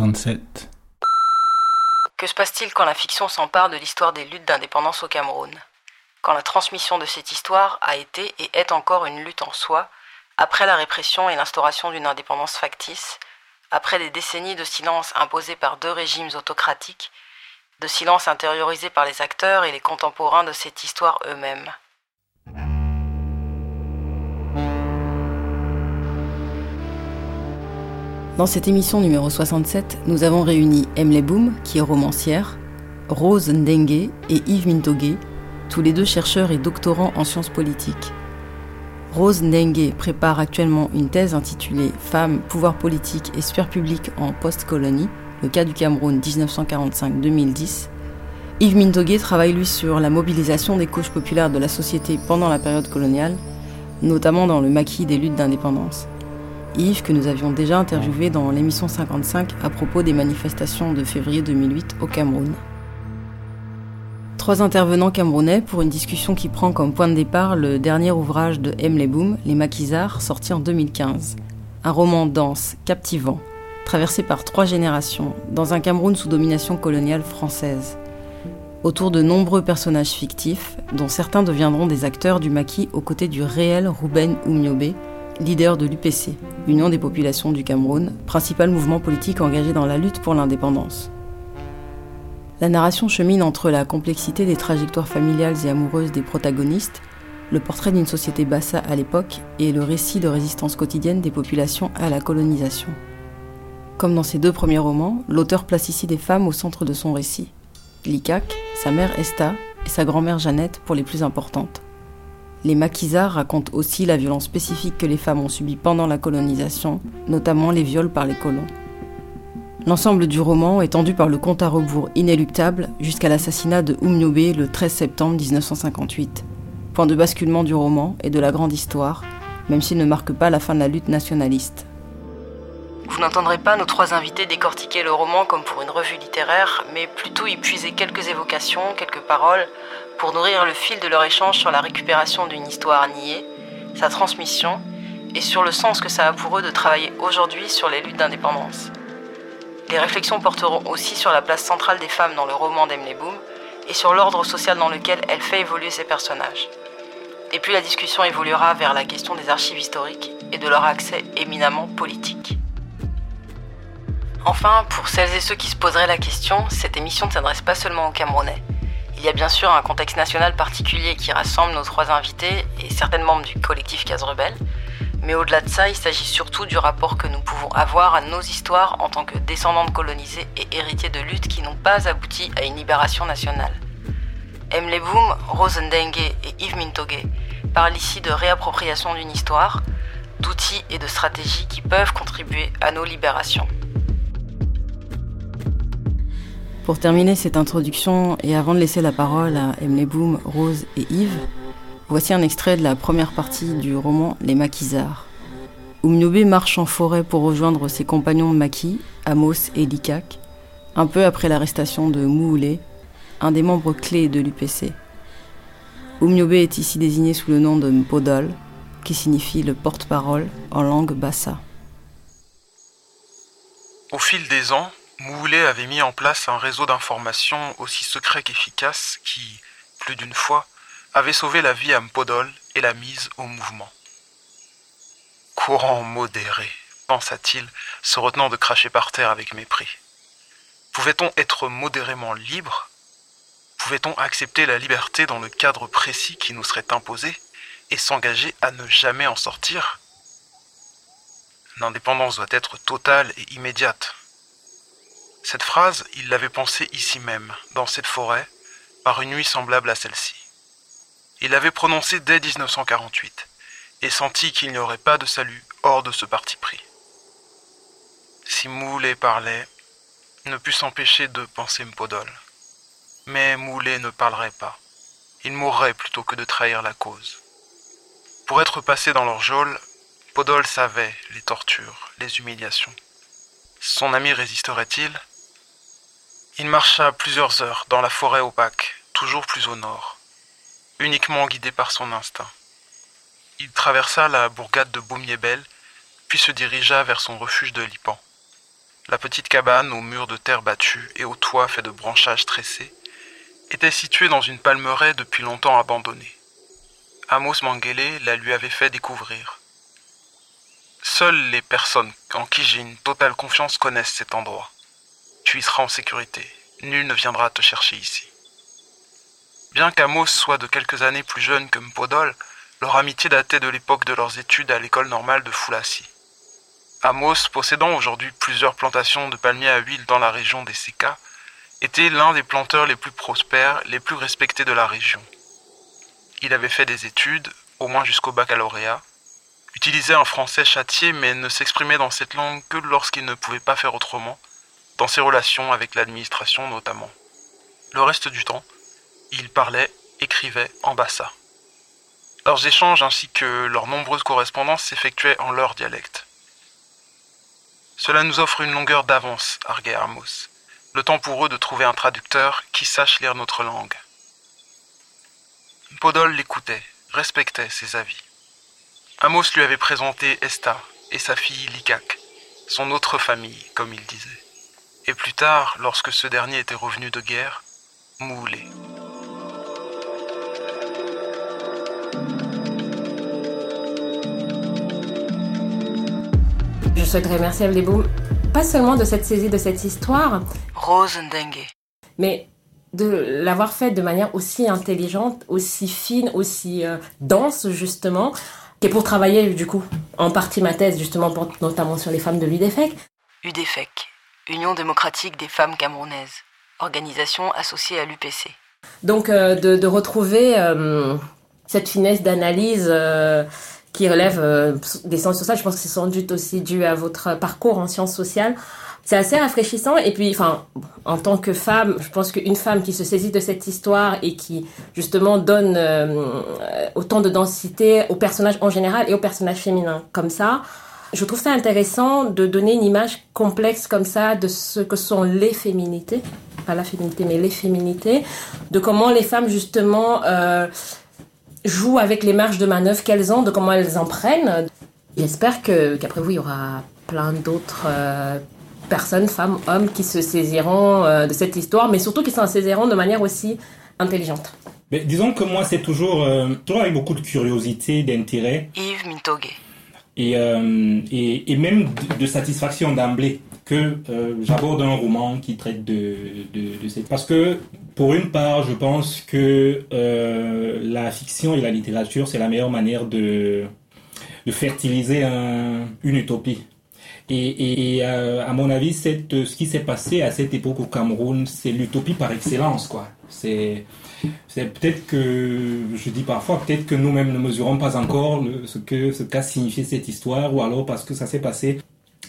67. Que se passe-t-il quand la fiction s'empare de l'histoire des luttes d'indépendance au Cameroun? Quand la transmission de cette histoire a été et est encore une lutte en soi, après la répression et l'instauration d'une indépendance factice, après des décennies de silence imposés par deux régimes autocratiques, de silence intériorisé par les acteurs et les contemporains de cette histoire eux-mêmes. Dans cette émission numéro 67, nous avons réuni Emle Boom, qui est romancière, Rose Ndengue et Yves Mintogue, tous les deux chercheurs et doctorants en sciences politiques. Rose Ndengue prépare actuellement une thèse intitulée Femmes, pouvoir politique et sphère publique en post-colonie, le cas du Cameroun 1945-2010. Yves Mintogue travaille lui sur la mobilisation des couches populaires de la société pendant la période coloniale, notamment dans le maquis des luttes d'indépendance. Yves, que nous avions déjà interviewé dans l'émission 55 à propos des manifestations de février 2008 au Cameroun. Trois intervenants camerounais pour une discussion qui prend comme point de départ le dernier ouvrage de M. Leboum, Les Maquisards, sorti en 2015. Un roman dense, captivant, traversé par trois générations, dans un Cameroun sous domination coloniale française. Autour de nombreux personnages fictifs, dont certains deviendront des acteurs du maquis aux côtés du réel Rouben Oumniobé, leader de l'UPC, Union des populations du Cameroun, principal mouvement politique engagé dans la lutte pour l'indépendance. La narration chemine entre la complexité des trajectoires familiales et amoureuses des protagonistes, le portrait d'une société bassa à l'époque et le récit de résistance quotidienne des populations à la colonisation. Comme dans ses deux premiers romans, l'auteur place ici des femmes au centre de son récit. Likak, sa mère Esta et sa grand-mère Jeannette pour les plus importantes. Les maquisards racontent aussi la violence spécifique que les femmes ont subie pendant la colonisation, notamment les viols par les colons. L'ensemble du roman est tendu par le compte à rebours inéluctable jusqu'à l'assassinat de Oumniobé le 13 septembre 1958. Point de basculement du roman et de la grande histoire, même s'il ne marque pas la fin de la lutte nationaliste. Vous n'entendrez pas nos trois invités décortiquer le roman comme pour une revue littéraire, mais plutôt y puiser quelques évocations, quelques paroles, pour nourrir le fil de leur échange sur la récupération d'une histoire niée, sa transmission, et sur le sens que ça a pour eux de travailler aujourd'hui sur les luttes d'indépendance. Les réflexions porteront aussi sur la place centrale des femmes dans le roman d'Emily Boom et sur l'ordre social dans lequel elle fait évoluer ses personnages. Et puis la discussion évoluera vers la question des archives historiques et de leur accès éminemment politique. Enfin, pour celles et ceux qui se poseraient la question, cette émission ne s'adresse pas seulement aux Camerounais. Il y a bien sûr un contexte national particulier qui rassemble nos trois invités et certains membres du collectif Case Rebelle. Mais au-delà de ça, il s'agit surtout du rapport que nous pouvons avoir à nos histoires en tant que descendants de colonisés et héritiers de luttes qui n'ont pas abouti à une libération nationale. M. Leboum, Rosendengue et Yves Mintogue parlent ici de réappropriation d'une histoire, d'outils et de stratégies qui peuvent contribuer à nos libérations. Pour terminer cette introduction et avant de laisser la parole à Emily Rose et Yves, voici un extrait de la première partie du roman Les Maquisards. Oumniobé marche en forêt pour rejoindre ses compagnons maquis, Amos et Likak, un peu après l'arrestation de Mouhoulé, un des membres clés de l'UPC. Oumniobé est ici désigné sous le nom de Mpodol, qui signifie le porte-parole en langue bassa. Au fil des ans, Moulet avait mis en place un réseau d'information aussi secret qu'efficace qui, plus d'une fois, avait sauvé la vie à Mpodol et la mise au mouvement. Courant modéré, pensa-t-il, se retenant de cracher par terre avec mépris. Pouvait-on être modérément libre? Pouvait-on accepter la liberté dans le cadre précis qui nous serait imposé et s'engager à ne jamais en sortir? L'indépendance doit être totale et immédiate. Cette phrase, il l'avait pensée ici même, dans cette forêt, par une nuit semblable à celle-ci. Il l'avait prononcée dès 1948, et senti qu'il n'y aurait pas de salut hors de ce parti pris. Si Moulet parlait, ne put s'empêcher de penser Mpodol. Mais Moulet ne parlerait pas. Il mourrait plutôt que de trahir la cause. Pour être passé dans leur geôle, Podol savait les tortures, les humiliations. Son ami résisterait-il? Il marcha plusieurs heures dans la forêt opaque, toujours plus au nord, uniquement guidé par son instinct. Il traversa la bourgade de Baumiébel, puis se dirigea vers son refuge de Lipan. La petite cabane aux murs de terre battue et au toit fait de branchages tressés était située dans une palmeraie depuis longtemps abandonnée. Amos Mangele la lui avait fait découvrir. Seules les personnes en qui j'ai une totale confiance connaissent cet endroit. Tu y seras en sécurité. Nul ne viendra te chercher ici. Bien qu'Amos soit de quelques années plus jeune que Mpodol, leur amitié datait de l'époque de leurs études à l'école normale de Foulassi. Amos, possédant aujourd'hui plusieurs plantations de palmiers à huile dans la région des Seka, était l'un des planteurs les plus prospères, les plus respectés de la région. Il avait fait des études, au moins jusqu'au baccalauréat, utilisait un français châtié mais ne s'exprimait dans cette langue que lorsqu'il ne pouvait pas faire autrement, dans ses relations avec l'administration notamment. Le reste du temps, il parlait, écrivait en. Leurs échanges ainsi que leurs nombreuses correspondances s'effectuaient en leur dialecte. Cela nous offre une longueur d'avance, arguait Amos. Le temps pour eux de trouver un traducteur qui sache lire notre langue. Podol l'écoutait, respectait ses avis. Amos lui avait présenté Esta et sa fille Likak, son autre famille, comme il disait. Et plus tard, lorsque ce dernier était revenu de guerre, Moulé. Je souhaiterais remercier Abdeboum, pas seulement de cette saisie de cette histoire, Rose Ndengue. mais de l'avoir fait de manière aussi intelligente, aussi fine, aussi euh, dense justement, et pour travailler du coup en partie ma thèse justement pour- notamment sur les femmes de l'UDFEC. UDFEC, Union démocratique des femmes camerounaises, organisation associée à l'UPC. Donc euh, de, retrouver euh, cette finesse d'analyse euh, qui relève des sciences sociales, je pense que c'est sans doute aussi dû à votre parcours en sciences sociales. C'est assez rafraîchissant et puis, enfin, en tant que femme, je pense qu'une femme qui se saisit de cette histoire et qui justement donne autant de densité aux personnages en général et aux personnages féminins comme ça, je trouve ça intéressant de donner une image complexe comme ça de ce que sont les féminités, pas la féminité mais les féminités, de comment les femmes justement euh, jouent avec les marges de manœuvre qu'elles ont, de comment elles en prennent. J'espère que qu'après vous il y aura plein d'autres euh, personnes, femmes, hommes qui se saisiront euh, de cette histoire, mais surtout qui s'en saisiront de manière aussi intelligente. Mais disons que moi, c'est toujours, euh, toujours avec beaucoup de curiosité, d'intérêt Yves Mintogue. Et, euh, et, et même de, satisfaction d'emblée que euh, j'aborde un roman qui traite de, de, de cette... Parce que, pour une part, je pense que euh, la fiction et la littérature, c'est la meilleure manière de, de fertiliser un- une utopie. Et, et, euh, à mon avis, cette, ce qui s'est passé à cette époque au Cameroun, c'est l'utopie par excellence, quoi. C'est, peut-être que, je dis parfois, peut-être que nous-mêmes ne mesurons pas encore ce que, ce qu'a signifié cette histoire, ou alors parce que ça s'est passé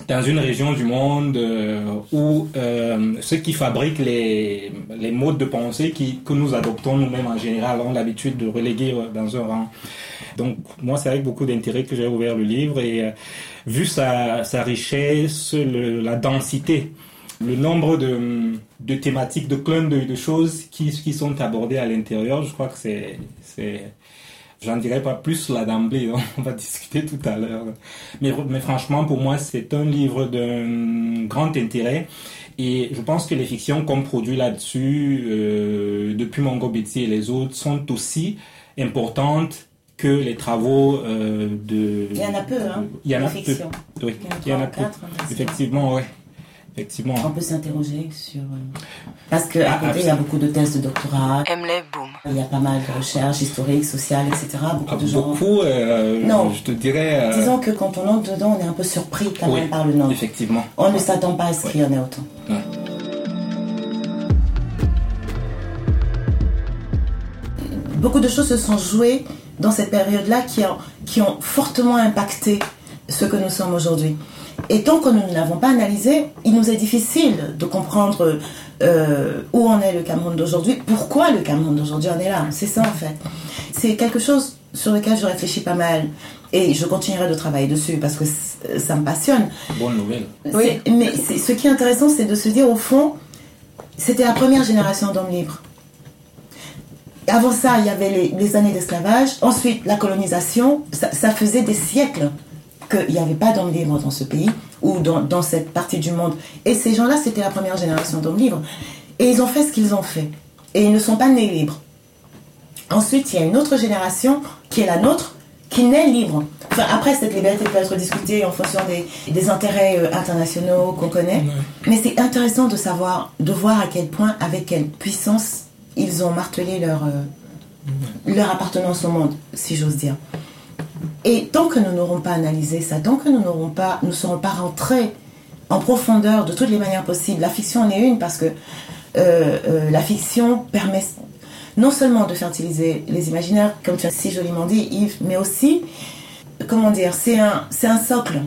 dans une région du monde euh, où euh, ceux qui fabriquent les, les modes de pensée qui, que nous adoptons nous-mêmes en général ont l'habitude de reléguer euh, dans un rang. Donc moi, c'est avec beaucoup d'intérêt que j'ai ouvert le livre et euh, vu sa, sa richesse, le- la densité, le nombre de, de thématiques, de clins d'œil, de choses qui, qui sont abordées à l'intérieur, je crois que c'est... c'est J'en dirai pas plus là d'emblée, on va discuter tout à l'heure. Mais, mais franchement, pour moi, c'est un livre d'un grand intérêt. Et je pense que les fictions qu'on produit là-dessus, euh, depuis Mongo Betty et les autres, sont aussi importantes que les travaux euh, de... Il y en a peu, hein, Il y en a peu. fiction. Oui, Il y en a peu. Effectivement, ouais. Effectivement. On peut s'interroger sur. euh, Parce qu'à Ah, côté, il y a beaucoup de thèses de doctorat, Emle Boom. il y a pas mal de recherches historiques, sociales, etc. Beaucoup Ah, de gens. beaucoup, euh, Non. je te dirais... euh, Disons que quand on entre dedans, on est un peu surpris quand Oui, même par le nom. Effectivement. On ne s'attend pas à ce qu'il y en ait autant. Ouais. Beaucoup de choses se sont jouées dans cette période-là qui ont, qui ont fortement impacté ce que nous sommes aujourd'hui. Et tant que nous ne l'avons pas analysé, il nous est difficile de comprendre euh, où en est le Cameroun d'aujourd'hui, pourquoi le Cameroun d'aujourd'hui en est là. C'est ça en fait. C'est quelque chose sur lequel je réfléchis pas mal et je continuerai de travailler dessus parce que c- ça me passionne. Bonne nouvelle. C'est- Mais ce qui est intéressant, c'est de se dire au fond, c'était la première génération d'hommes libres. Avant ça, il y avait les, les années d'esclavage. Ensuite, la colonisation. Ça, ça faisait des siècles qu'il n'y avait pas d'hommes libres dans ce pays ou dans, dans cette partie du monde. Et ces gens-là, c'était la première génération d'hommes libres. Et ils ont fait ce qu'ils ont fait. Et ils ne sont pas nés libres. Ensuite, il y a une autre génération qui est la nôtre, qui naît libre. Enfin, après, cette liberté peut être discutée en fonction des, des intérêts euh, internationaux qu'on connaît. Mais c'est intéressant de savoir, de voir à quel point, avec quelle puissance, ils ont martelé leur, euh, leur appartenance au monde, si j'ose dire. Et tant que nous n'aurons pas analysé ça, tant que nous n'aurons pas, nous serons pas rentrés en profondeur de toutes les manières possibles. La fiction en est une parce que euh, euh, la fiction permet non seulement de fertiliser les imaginaires, comme tu as si joliment dit, Yves, mais aussi, comment dire, c'est un, un socle.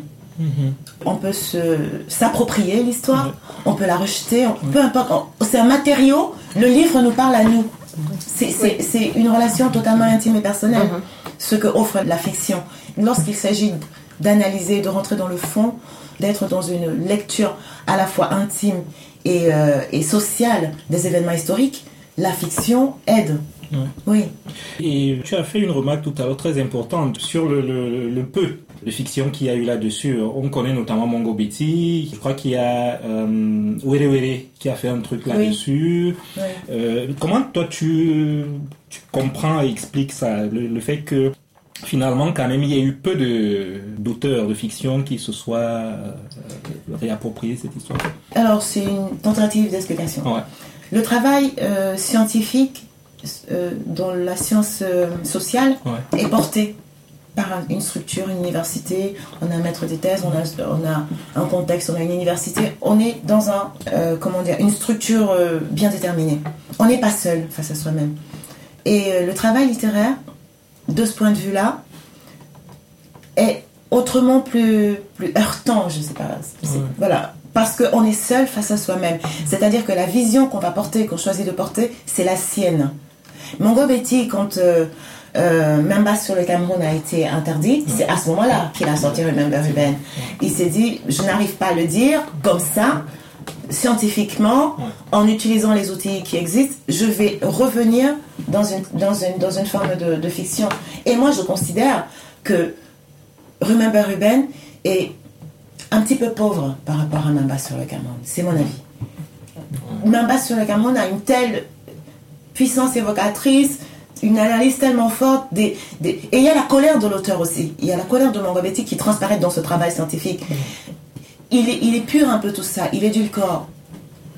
On peut se, s'approprier l'histoire, on peut la rejeter, on- peu importe. on- c'est un matériau, le livre nous parle à nous. C'est, c'est- c'est une relation totalement intime et personnelle, ce que offre la fiction. Lorsqu'il s'agit d'analyser, de rentrer dans le fond, d'être dans une lecture à la fois intime et, euh, et sociale des événements historiques, la fiction aide. Ouais. Oui. Et tu as fait une remarque tout à l'heure très importante sur le, le- le peu de fiction qu'il y a eu là-dessus. On connaît notamment Mongo Betty, je crois qu'il y a euh, Were Were qui a fait un truc là-dessus. Oui. Euh, comment toi tu, tu comprends et expliques ça, le, le fait que finalement quand même il y a eu peu de d'auteurs de fiction qui se soient euh, réappropriés cette histoire? Alors, c'est une tentative d'explication. Ouais. Le travail euh, scientifique euh, dans la science euh, sociale Ouais. est porté par un- une structure, une université. On a un maître des thèses, on a, on a un contexte, on a une université. On est dans un, euh, comment dire, une structure bien déterminée. On n'est pas seul face à soi-même. Et le travail littéraire, de ce point de vue-là, est autrement plus, plus heurtant, je sais pas. Ouais. Voilà. Parce qu'on est seul face à soi-même. C'est-à-dire que la vision qu'on va porter, qu'on choisit de porter, c'est la sienne. Mongo Betty, quand euh, euh, Memba sur le Cameroun a été interdit, c'est à ce moment-là qu'il a sorti Remember Ruben. Il s'est dit, je n'arrive pas à le dire comme ça, scientifiquement, en utilisant les outils qui existent, je vais revenir dans une, dans une, dans une forme de, de fiction. Et moi, je considère que Remember Ruben est un petit peu pauvre par rapport à Mamba sur le Cameroun. C'est mon avis. Mamba sur le Cameroun a une telle puissance évocatrice, une analyse tellement forte. Des, des- Et il y a la colère de l'auteur aussi. Il y a la colère de Mongobetti qui transparaît dans ce travail scientifique. Il est, il est pur un peu tout ça. Il édulcore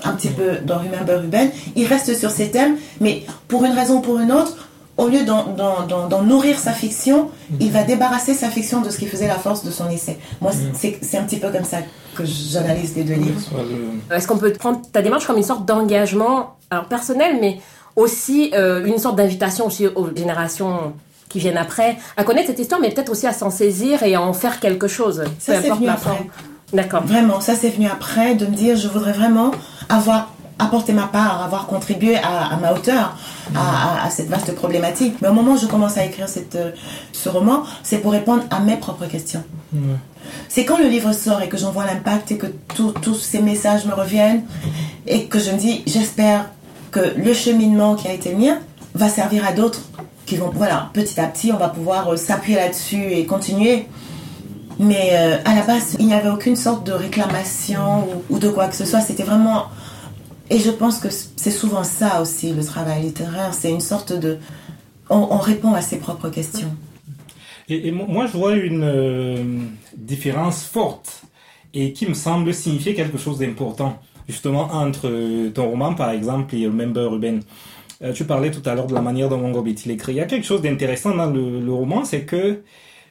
un petit peu dans Remember Ruben. Il reste sur ces thèmes, mais pour une raison ou pour une autre, au lieu d'en, nourrir sa fiction, il va débarrasser sa fiction de ce qui faisait la force de son essai. Moi, c'est, c'est un petit peu comme ça que j'analyse les deux livres. Est-ce qu'on peut prendre ta démarche comme une sorte d'engagement, alors personnel, mais aussi euh, une sorte d'invitation aussi aux générations qui viennent après à connaître cette histoire, mais peut-être aussi à s'en saisir et à en faire quelque chose, Ça, c'est venu après. D'accord. Vraiment, ça c'est venu après de me dire je voudrais vraiment avoir apporté ma part, avoir contribué à, à ma hauteur à, à- à cette vaste problématique. Mais au moment où je commence à écrire cette, euh, ce roman, c'est pour répondre à mes propres questions. C'est quand le livre sort et que j'en vois l'impact et que tous ces messages me reviennent et que je me dis j'espère que le cheminement qui a été le mien va servir à d'autres qui vont, voilà, petit à petit, on va pouvoir euh, s'appuyer là-dessus et continuer. Mais euh, à la base, il n'y avait aucune sorte de réclamation ou, de quoi que ce soit. C'était vraiment. Et je pense que c'est souvent ça aussi, le travail littéraire. C'est une sorte de. On, on répond à ses propres questions. Et, et mo- moi, je vois une euh, différence forte et qui me semble signifier quelque chose d'important, justement, entre ton roman, par exemple, et Remember Ruben. Euh, tu parlais tout à l'heure de la manière dont Mongo Betty l'écrit. Il y a quelque chose d'intéressant dans le, le roman, c'est que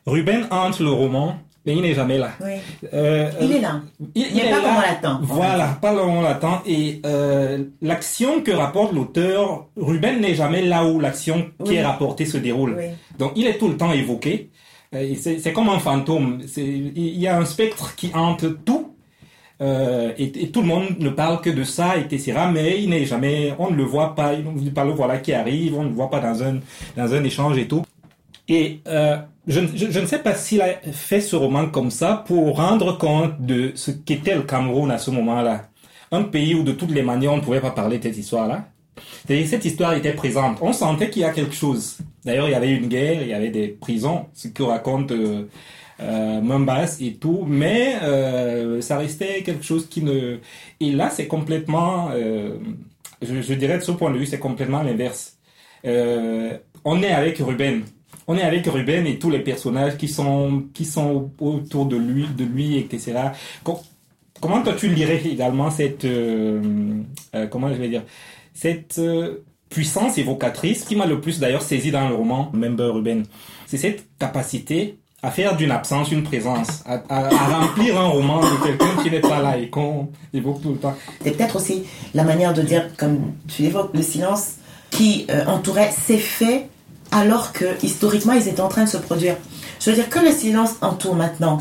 Ruben entre le roman, mais il n'est jamais là. Oui. Euh, Il est là. il, Mais est pas là. on l'attend. Voilà, pas comme on l'attend. Et euh, l'action que rapporte l'auteur, Ruben n'est jamais là où l'action qui est rapportée se déroule. Oui. Donc il est tout le temps évoqué. C'est comme un fantôme. Il y a un spectre qui hante tout. Euh, et, tout le monde ne parle que de ça, etc. Mais il n'est jamais, on ne le voit pas, on ne pas le voilà qui arrive, on ne le voit pas dans un, dans un échange et tout. Et euh, je, je ne sais pas s'il a fait ce roman comme ça pour rendre compte de ce qu'était le Cameroun à ce moment-là. Un pays où de toutes les manières on ne pouvait pas parler de cette histoire-là. C'est-à-dire cette histoire était présente. On sentait qu'il y a quelque chose. D'ailleurs, il y avait une guerre, il y avait des prisons, ce que raconte euh, euh, main basse et tout, mais euh, ça restait quelque chose qui ne... Et là, c'est complètement, euh, je, je, dirais de ce point de vue, c'est complètement l'inverse. Euh, on est avec Ruben. On est avec Ruben et tous les personnages qui sont qui sont autour de lui, de lui, etc. Comment toi tu lirais également cette euh, euh, comment je vais dire cette puissance évocatrice qui m'a le plus d'ailleurs saisi dans le roman Member Ruben? C'est cette capacité à faire d'une absence une présence, à, à, à remplir un roman de quelqu'un qui n'est pas là et qu'on évoque tout le temps. C'est peut-être aussi la manière de dire, comme tu évoques, le silence qui euh, entourait ces faits alors que historiquement ils étaient en train de se produire. Je veux dire que le silence entoure maintenant,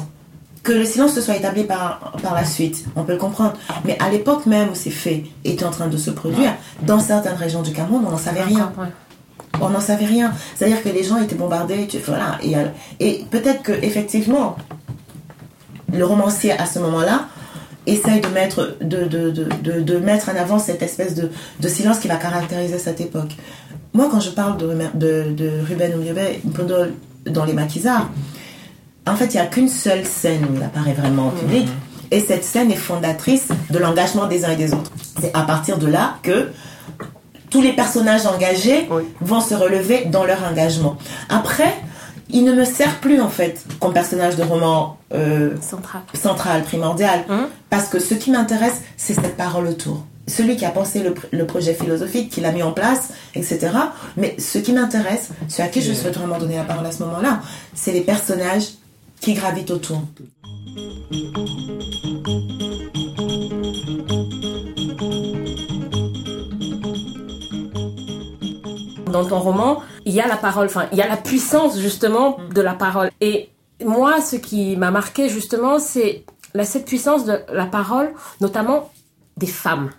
que le silence se soit établi par, par la suite, on peut le comprendre. Mais à l'époque même où ces faits étaient en train de se produire, dans certaines régions du Cameroun, on n'en savait rien. On n'en savait rien. C'est-à-dire que les gens étaient bombardés, tu, voilà. Et, et peut-être que effectivement, le romancier à ce moment-là essaye de mettre, de, de, de, de, mettre en avant cette espèce de, de silence qui va caractériser cette époque. Moi, quand je parle de, de, de Ruben Oumyebe dans les maquisards, en fait, il n'y a qu'une seule scène où il apparaît vraiment en public. Et cette scène est fondatrice de l'engagement des uns et des autres. C'est à partir de là que tous les personnages engagés oui. vont se relever dans leur engagement. Après, il ne me sert plus en fait comme personnage de roman euh, central. central, primordial, Hum. parce que ce qui m'intéresse, c'est cette parole autour. Celui qui a pensé le, le projet philosophique, qui l'a mis en place, etc. Mais ce qui m'intéresse, ce à qui je souhaite vraiment donner la parole à ce moment-là, c'est les personnages qui gravitent autour. Dans ton roman, il y a la parole, enfin, il y a la puissance justement de la parole. Et moi, ce qui m'a marqué justement, c'est la, cette puissance de la parole, notamment des femmes.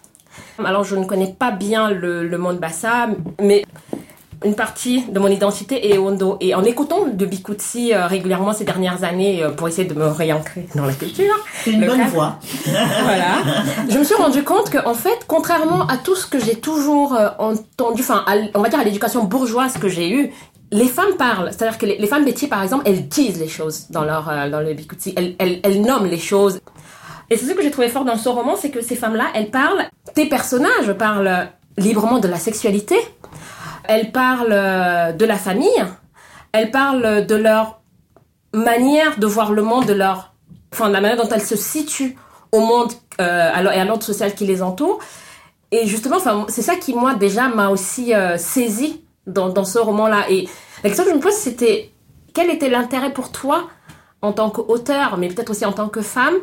Alors, je ne connais pas bien le, le monde Bassa, mais une partie de mon identité est Ondo. Et en écoutant de Bikutsi euh, régulièrement ces dernières années euh, pour essayer de me réancrer dans la culture. C'est une bonne voix. voilà. Je me suis rendu compte que, en fait, contrairement à tout ce que j'ai toujours euh, entendu, enfin, on va dire à l'éducation bourgeoise que j'ai eue, les femmes parlent. C'est-à-dire que les, les, femmes métiers, par exemple, elles disent les choses dans leur, dans le Bikutsi. Elles, elles, elles nomment les choses. Et c'est ce que j'ai trouvé fort dans ce roman, c'est que ces femmes-là, elles parlent, tes personnages parlent librement de la sexualité, elles parlent de la famille, elles parlent de leur manière de voir le monde, de leur, enfin, de la manière dont elles se situent au monde euh, et à l'ordre social qui les entoure. Et justement, enfin, c'est ça qui, moi, déjà, m'a aussi euh, saisi dans, ce roman-là. Et la question que je me pose, c'était quel était l'intérêt pour toi, en tant qu'auteur, mais peut-être aussi en tant que femme,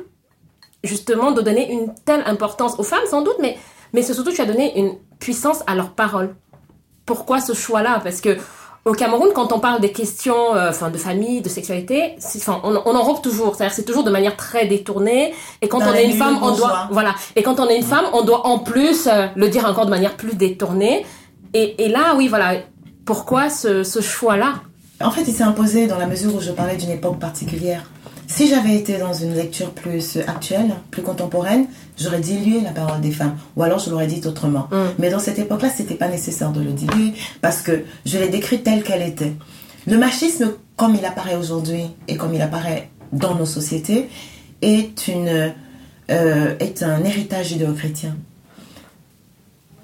justement, de donner une telle importance aux femmes, sans doute, mais, mais surtout, tu as donné une puissance à leurs paroles? Pourquoi ce choix-là? Parce que au Cameroun, quand on parle des questions, euh, enfin, de famille, de sexualité, enfin, on, on enrobe toujours. C'est-à-dire, c'est toujours de manière très détournée. Et quand Dans on est une nuit, femme, on doit, voilà. Et quand on est une femme, on doit en plus euh, le dire encore de manière plus détournée. Et, et là, oui, voilà. Pourquoi ce, ce choix-là? En fait, il s'est imposé dans la mesure où je parlais d'une époque particulière. Si j'avais été dans une lecture plus actuelle, plus contemporaine, j'aurais dilué la parole des femmes, ou alors je l'aurais dit autrement. Mm. Mais dans cette époque-là, c'était pas nécessaire de le diluer parce que je l'ai décrit telle qu'elle était. Le machisme, comme il apparaît aujourd'hui et comme il apparaît dans nos sociétés, est une euh, est un héritage judéo-chrétien.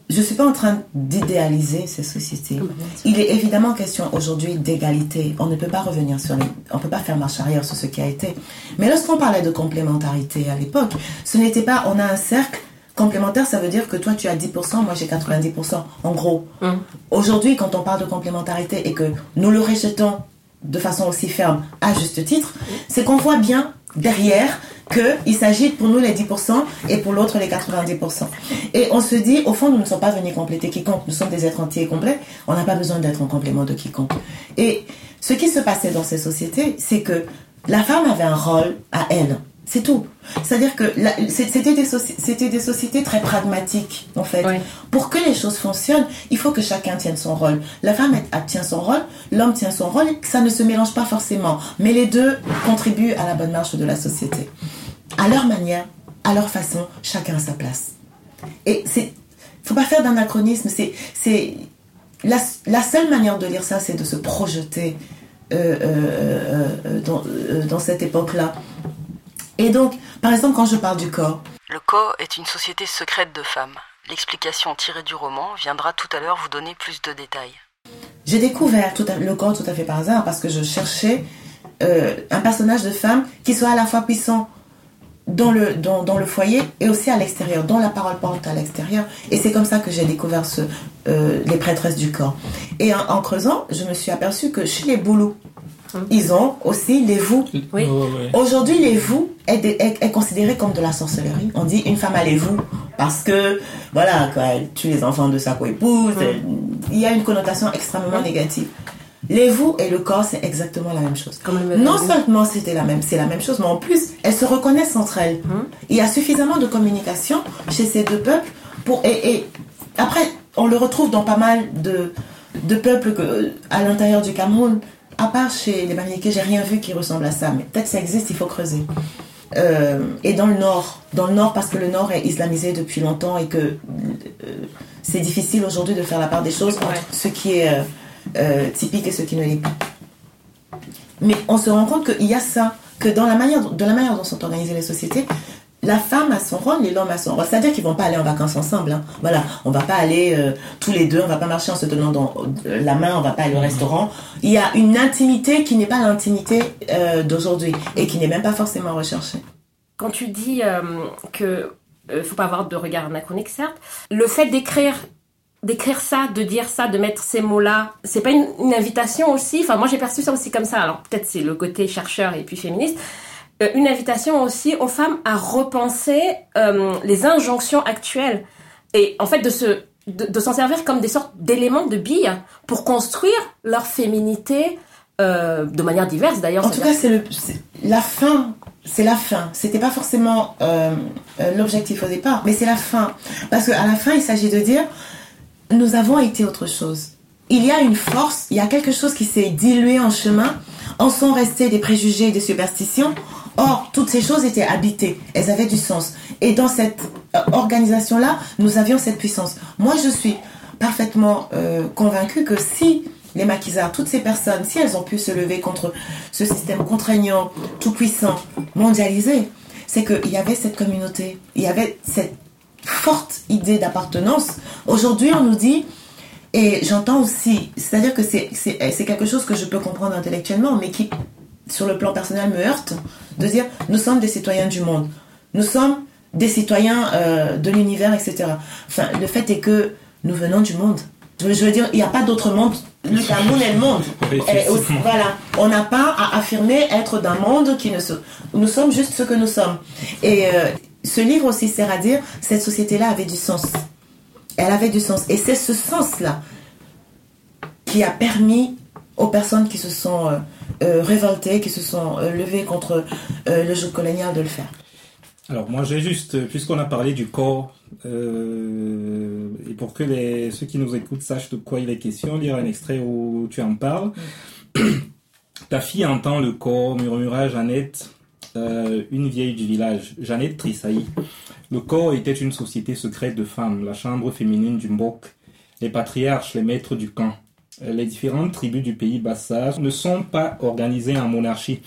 Je ne suis pas en train d'idéaliser ces sociétés. Il est évidemment question aujourd'hui d'égalité. On ne peut pas revenir sur les, on peut pas faire marche arrière sur ce qui a été. Mais lorsqu'on parlait de complémentarité à l'époque, ce n'était pas, on a un cercle complémentaire, ça veut dire que toi tu as 10%, moi j'ai 90%, en gros. Mm. Aujourd'hui, quand on parle de complémentarité et que nous le rejetons de façon aussi ferme, à juste titre, c'est qu'on voit bien derrière qu'il s'agit pour nous les 10% et pour l'autre les 90%. Et on se dit, au fond, nous ne sommes pas venus compléter quiconque, nous sommes des êtres entiers et complets, on n'a pas besoin d'être en complément de quiconque. Et ce qui se passait dans ces sociétés, c'est que la femme avait un rôle à elle. C'est tout. C'est-à-dire que c'était des, soci- des sociétés très pragmatiques, en fait. Oui. Pour que les choses fonctionnent, il faut que chacun tienne son rôle. La femme elle, tient son rôle, l'homme tient son rôle, ça ne se mélange pas forcément. Mais les deux contribuent à la bonne marche de la société. À leur manière, à leur façon, chacun a sa place. Et c'est, faut pas faire d'anachronisme. C'est, la, la seule manière de lire ça, c'est de se projeter dans, dans cette époque-là. Et donc, par exemple, quand je parle du corps. Le corps est une société secrète de femmes. L'explication tirée du roman viendra tout à l'heure vous donner plus de détails. J'ai découvert tout le corps tout à fait par hasard parce que je cherchais euh, un personnage de femme qui soit à la fois puissant dans le, dans, dans le foyer et aussi à l'extérieur, dont la parole porte à l'extérieur. Et c'est comme ça que j'ai découvert ce, euh, les prêtresses du corps. Et en, creusant, je me suis aperçue que chez les boulous. Ils ont aussi les vous. Oui. Aujourd'hui, les vous est, est, considéré comme de la sorcellerie. On dit une femme a les vous parce que, voilà, quand elle tue les enfants de sa co-épouse, hum. il y a une connotation extrêmement négative. Les vous et le corps, c'est exactement la même chose. non seulement c'était la même, c'est la même chose, mais en plus, elles se reconnaissent entre elles. Hum. Il y a suffisamment de communication chez ces deux peuples pour et, après, on le retrouve dans pas mal de, de peuples que, à l'intérieur du Cameroun. À part chez les Baniékés, j'ai rien vu qui ressemble à ça, mais peut-être ça existe, il faut creuser. Euh, et dans le nord, dans le nord parce que le nord est islamisé depuis longtemps et que euh, c'est difficile aujourd'hui de faire la part des choses entre ce qui est euh, typique et ce qui ne l'est pas. Mais on se rend compte qu'il y a ça, que dans la manière, de la manière dont sont organisées les sociétés, la femme a son rôle et l'homme a son rôle. C'est-à-dire qu'ils vont pas aller en vacances ensemble. Hein. Voilà, on va pas aller euh, tous les deux, on va pas marcher en se tenant dans euh, la main, on va pas aller au restaurant. Il y a une intimité qui n'est pas l'intimité d'aujourd'hui et qui n'est même pas forcément recherchée. Quand tu dis que faut pas avoir de regard anachronique, certes, le fait d'écrire d'écrire ça, de dire ça, de mettre ces mots-là, c'est pas une, invitation aussi? Enfin, moi j'ai perçu ça aussi comme ça. Alors peut-être c'est le côté chercheur et puis féministe. Euh, une invitation aussi aux femmes à repenser euh, les injonctions actuelles et en fait de se de, s'en servir comme des sortes d'éléments de billes pour construire leur féminité euh, de manière diverse d'ailleurs. En tout cas, c'est la fin. C'est la fin. C'était pas forcément l'objectif au départ, mais c'est la fin. Parce qu'à la fin, il s'agit de dire nous avons été autre chose. Il y a une force, il y a quelque chose qui s'est dilué en chemin. En sont restés des préjugés, des superstitions. Or, toutes ces choses étaient habitées, elles avaient du sens. Et dans cette euh, organisation-là, nous avions cette puissance. Moi, je suis parfaitement euh, convaincue que si les maquisards, toutes ces personnes, si elles ont pu se lever contre ce système contraignant, tout puissant, mondialisé, c'est qu'il y avait cette communauté, il y avait cette forte idée d'appartenance. Aujourd'hui, on nous dit, et j'entends aussi, c'est-à-dire que c'est quelque chose que je peux comprendre intellectuellement, mais qui, sur le plan personnel, me heurte, de dire, nous sommes des citoyens du monde. Nous sommes des citoyens euh, de l'univers, etc. Enfin, le fait est que nous venons du monde. Je veux dire, il n'y a pas d'autre monde. Le Cameroun est le monde. voilà. On n'a pas à affirmer être d'un monde qui ne se... Nous sommes juste ce que nous sommes. Et euh, ce livre aussi sert à dire cette société-là avait du sens. Elle avait du sens. Et c'est ce sens-là qui a permis aux personnes qui se sont euh, euh, révoltées, qui se sont euh, levées contre le jeu colonial de le faire. Alors moi j'ai juste, puisqu'on a parlé du corps, et pour que les, ceux qui nous écoutent sachent de quoi il est question, lire un extrait où tu en parles. Ta fille entend le corps, murmura Jeannette, euh, une vieille du village, Jeannette Trissaï. Le corps était une société secrète de femmes, la chambre féminine du Mbok, les patriarches, les maîtres du camp. Les différentes tribus du pays Bassage ne sont pas organisées en monarchie.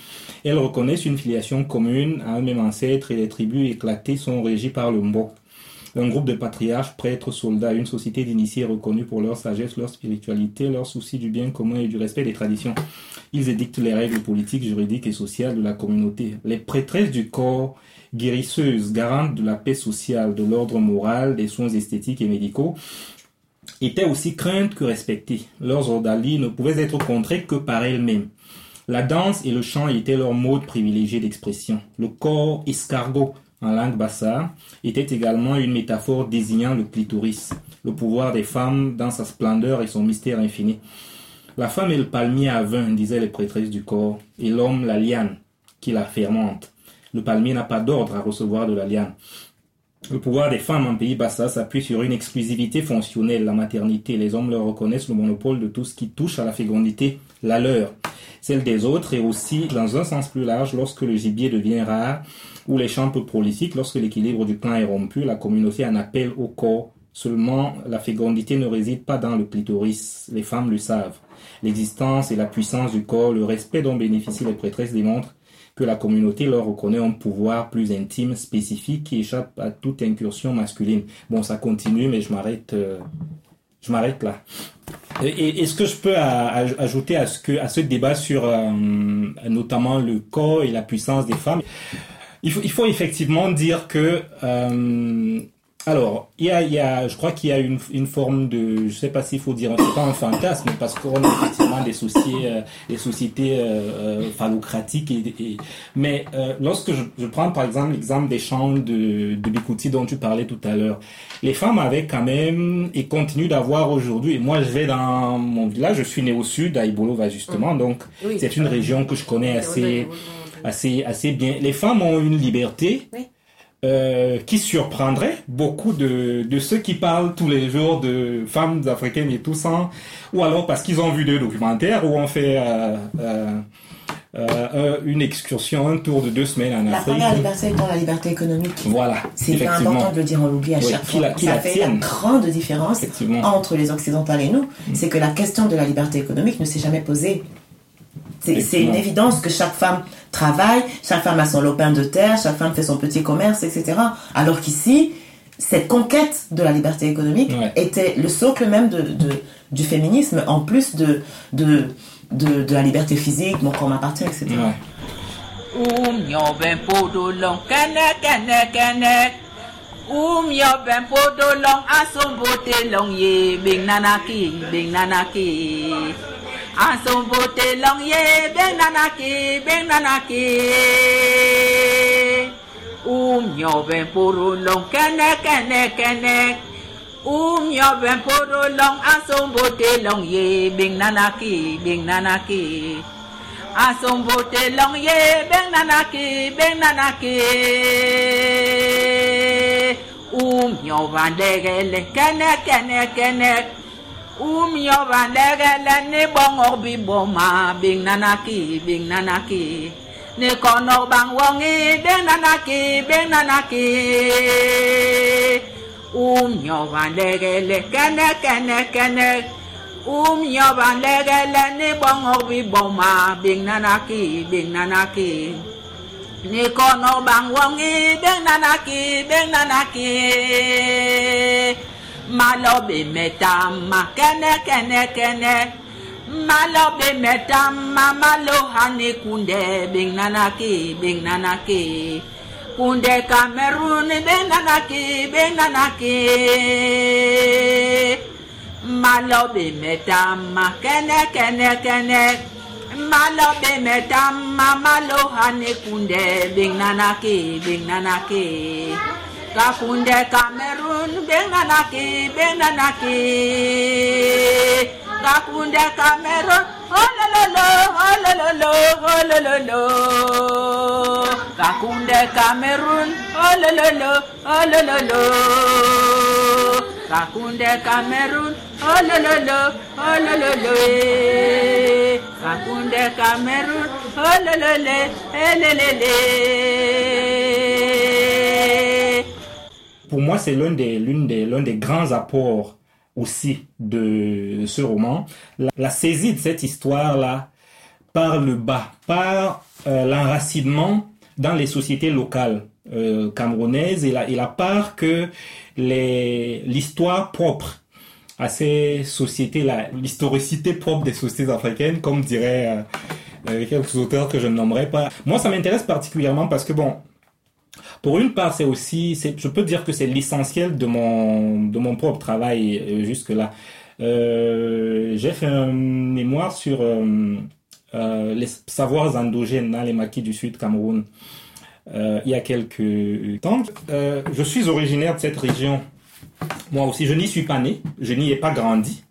Elles reconnaissent une filiation commune à un même ancêtre et les tribus éclatées sont régies par le Mbok un groupe de patriarches, prêtres, soldats, une société d'initiés reconnus pour leur sagesse, leur spiritualité, leur souci du bien commun et du respect des traditions. Ils édictent les règles politiques, juridiques et sociales de la communauté. Les prêtresses du corps, guérisseuses, garantes de la paix sociale, de l'ordre moral, des soins esthétiques et médicaux, étaient aussi craintes que respectées. Leurs ordalies ne pouvaient être contrées que par elles-mêmes. La danse et le chant étaient leur mode privilégié d'expression. Le corps escargot en langue bassa, était également une métaphore désignant le clitoris, le pouvoir des femmes dans sa splendeur et son mystère infini. La femme est le palmier à vin, disaient les prêtresses du corps, et l'homme la liane, qui la fermente. Le palmier n'a pas d'ordre à recevoir de la liane. Le pouvoir des femmes en pays bassa s'appuie sur une exclusivité fonctionnelle, la maternité. Les hommes leur reconnaissent le monopole de tout ce qui touche à la fécondité, la leur. Celle des autres est aussi, dans un sens plus large, lorsque le gibier devient rare, ou les champs peu prolifiques, lorsque l'équilibre du clan est rompu, la communauté en appelle au corps Seulement, la fécondité ne réside pas dans le clitoris. Les femmes le savent. L'existence et la puissance du corps, le respect dont bénéficient les prêtresses démontrent que la communauté leur reconnaît un pouvoir plus intime, spécifique, qui échappe à toute incursion masculine. Bon, ça continue, mais je m'arrête, euh, je m'arrête là. Est-ce que je peux ajouter à ce débat sur euh, notamment le corps et la puissance des femmes il faut, il faut effectivement dire que euh, alors, il y a, y a, je crois qu'il y a une, une forme de, je sais pas s'il faut dire, c'est pas un fantasme, parce qu'on a effectivement des sociétés, euh, des sociétés euh, euh phallocratiques. Et, mais euh, lorsque je, je, prends par exemple l'exemple des chants de, de Bikouti dont tu parlais tout à l'heure, les femmes avaient quand même et continuent d'avoir aujourd'hui. Moi, je vais dans mon village, je suis né au sud, à Ibolova justement, donc c'est une région que je connais assez, assez, assez bien. Les femmes ont une liberté. Oui euh, qui surprendrait beaucoup de, de ceux qui parlent tous les jours de femmes africaines et tout ça, ou alors parce qu'ils ont vu deux documentaires où on fait euh, euh, une excursion, un tour de deux semaines en Afrique. La première liberté étant la liberté économique. Voilà. C'est important de le dire, on l'oublie à chaque fois. Ça fait la grande différence entre les occidentales et nous, mm. c'est que la question de la liberté économique ne s'est jamais posée c'est une évidence que chaque femme travaille, chaque femme a son lopin de terre, chaque femme fait son petit commerce, etc. Alors qu'ici, cette conquête de la liberté économique était le socle même de, du féminisme, en plus de, de, de, la liberté physique, mon corps m'appartient, etc. Asombote long ye. Ben nanaki ben nanaki Um yo ben poro long kene kene kene Um yo ben poro long asombote long ye ben nanaki ben nanaki Asombote long ye ben nanaki ben nanaki Um yo van degele kene kene kene Umyo bandegele ni bongor bi boma bing nanaki bing nanaki. Ni kono bang wongi bing nanaki bing nanaki. Umyo bandegele kene kene kene. Umyo bandegele ni bongor bi boma bing nanaki bing nanaki. Ni kono bang wongi bing nanaki bing nanaki malobe metama kene kene kene. Malobe metama malohani kunde bing nanaki bing nanaki kunde Cameroon bing nanaki bing nanaki malobe metama kene kene kene. Malobe metama malohani kunde bing nanaki bing nanaki Kafunde Cameroon benganaki benganaki Kafunde Cameroon oh la la la oh la la la oh la la la Kafunde Cameroon oh la la la oh la la la Kafunde Cameroon oh la la la oh la la la Kafunde Cameroon oh la pour moi, c'est l'un des, des, des grands apports aussi de ce roman. La, saisie de cette histoire-là par le bas, par euh, l'enracinement dans les sociétés locales euh, camerounaises et la, et la part que l'histoire propre à ces sociétés-là, l'historicité propre des sociétés africaines, comme diraient euh, quelques auteurs que je ne nommerai pas. Moi, ça m'intéresse particulièrement parce que, bon, pour une part, c'est aussi, je peux dire que c'est l'essentiel de mon, de mon propre travail euh, jusque-là. Euh, j'ai fait un mémoire sur euh, les savoirs endogènes dans les maquis du Sud Cameroun il y a quelques temps. je suis originaire de cette région. Moi aussi, je n'y suis pas né, je n'y ai pas grandi.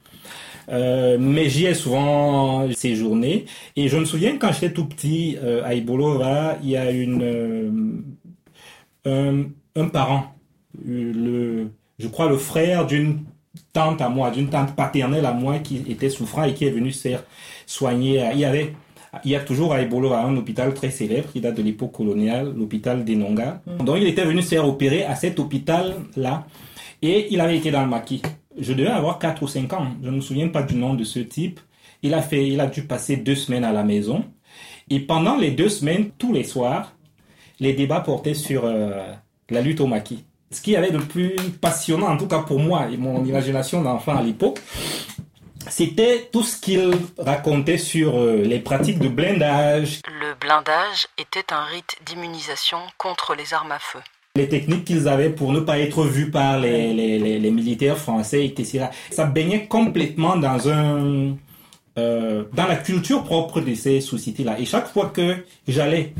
Mais j'y ai souvent séjourné et je me souviens quand j'étais tout petit à Ibolova, il y a une un, un parent, le, je crois le frère d'une tante à moi, d'une tante paternelle à moi qui était souffrant et qui est venu se faire soigner. Il y avait, il y a toujours à Ebolo un hôpital très célèbre qui date de l'époque coloniale, l'hôpital d'Enonga. Mm. Donc il était venu se faire opérer à cet hôpital-là. Et il avait été dans le maquis. Je devais avoir 4 ou 5 ans. Je ne me souviens pas du nom de ce type. Il a fait, il a dû passer deux semaines à la maison. Et pendant les deux semaines, tous les soirs, les débats portaient sur euh, la lutte au maquis. Ce qui avait de plus passionnant, en tout cas pour moi et mon imagination d'enfant à l'époque, c'était tout ce qu'il racontait sur euh, les pratiques de blindage. Le blindage était un rite d'immunisation contre les armes à feu. Les techniques qu'ils avaient pour ne pas être vus par les, les, les, les militaires français, etc. Ça baignait complètement dans un, euh, dans la culture propre de ces sociétés-là. Et chaque fois que j'allais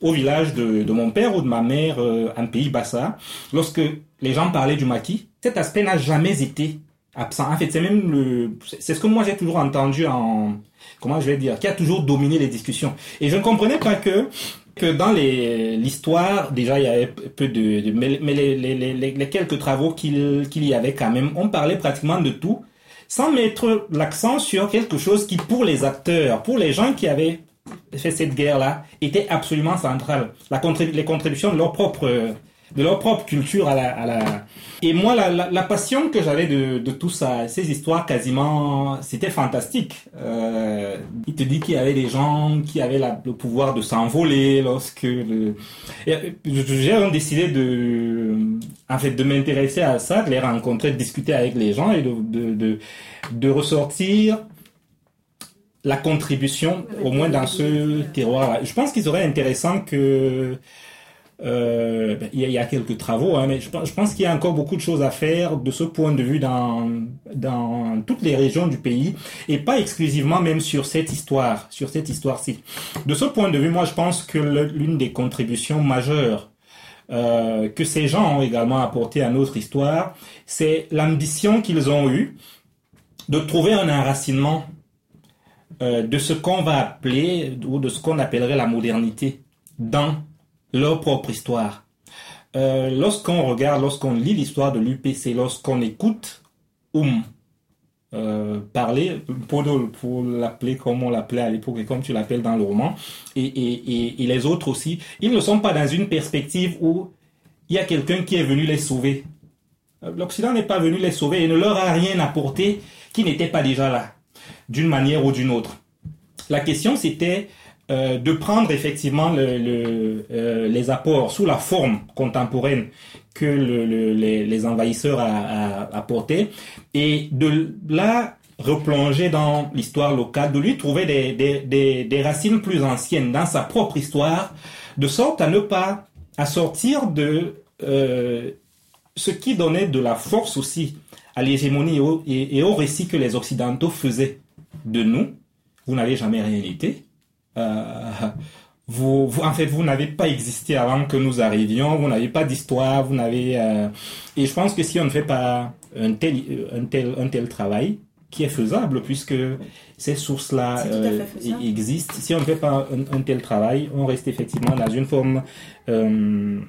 au village de, de, mon père ou de ma mère euh, en Pays Bassa, lorsque les gens parlaient du maquis, cet aspect n'a jamais été absent. En fait, c'est même le, c'est ce que moi j'ai toujours entendu en, comment je vais dire, qui a toujours dominé les discussions. Et je ne comprenais pas que que dans les l'histoire déjà il y avait peu de, de mais, mais les, les, les, quelques travaux qu'il qu'il y avait quand même on parlait pratiquement de tout sans mettre l'accent sur quelque chose qui pour les acteurs pour les gens qui avaient fait cette guerre là était absolument central la contribu les contributions de leur propre de leur propre culture à la, à la... et moi la, la, la passion que j'avais de, de tout ça ces histoires quasiment c'était fantastique. Euh, il te dit qu'il y avait des gens qui avaient la, le pouvoir de s'envoler lorsque le... j'ai décidé de en fait de m'intéresser à ça de les rencontrer de discuter avec les gens et de, de, de ressortir la contribution au moins dans ce terroir là je pense qu'il serait intéressant que euh, il, y a, il y a quelques travaux, hein, mais je, je pense qu'il y a encore beaucoup de choses à faire de ce point de vue dans, dans toutes les régions du pays et pas exclusivement même sur cette histoire, sur cette histoire-ci. De ce point de vue, moi, je pense que l'une des contributions majeures euh, que ces gens ont également apporté à notre histoire, c'est l'ambition qu'ils ont eue de trouver un enracinement euh, de ce qu'on va appeler ou de ce qu'on appellerait la modernité dans leur propre histoire. Euh, lorsqu'on regarde, lorsqu'on lit l'histoire de l'UPC, lorsqu'on écoute Oum euh, parler, pour, pour l'appeler comme on l'appelait à l'époque et comme tu l'appelles dans le roman, et, et, et, et, les autres aussi, ils ne sont pas dans une perspective où il y a quelqu'un qui est venu les sauver. L'Occident n'est pas venu les sauver et ne leur a rien apporté qui n'était pas déjà là, d'une manière ou d'une autre. La question c'était euh, de prendre effectivement euh, les apports sous la forme contemporaine que le, les, envahisseurs a, a, apporté et de là replonger dans l'histoire locale, de lui trouver des, racines plus anciennes dans sa propre histoire, de sorte à ne pas assortir de euh, ce qui donnait de la force aussi à l'hégémonie et, au, et, et au récit que les Occidentaux faisaient de nous. Vous n'avez jamais rien été euh, vous, vous, en fait, vous n'avez pas existé avant que nous arrivions, vous n'avez pas d'histoire, vous n'avez... Euh, et je pense que si on ne fait pas un tel, un tel, un tel travail, qui est faisable puisque ces sources-là euh, existent. Si on ne fait pas un, un, tel travail, on reste effectivement dans une forme, euh,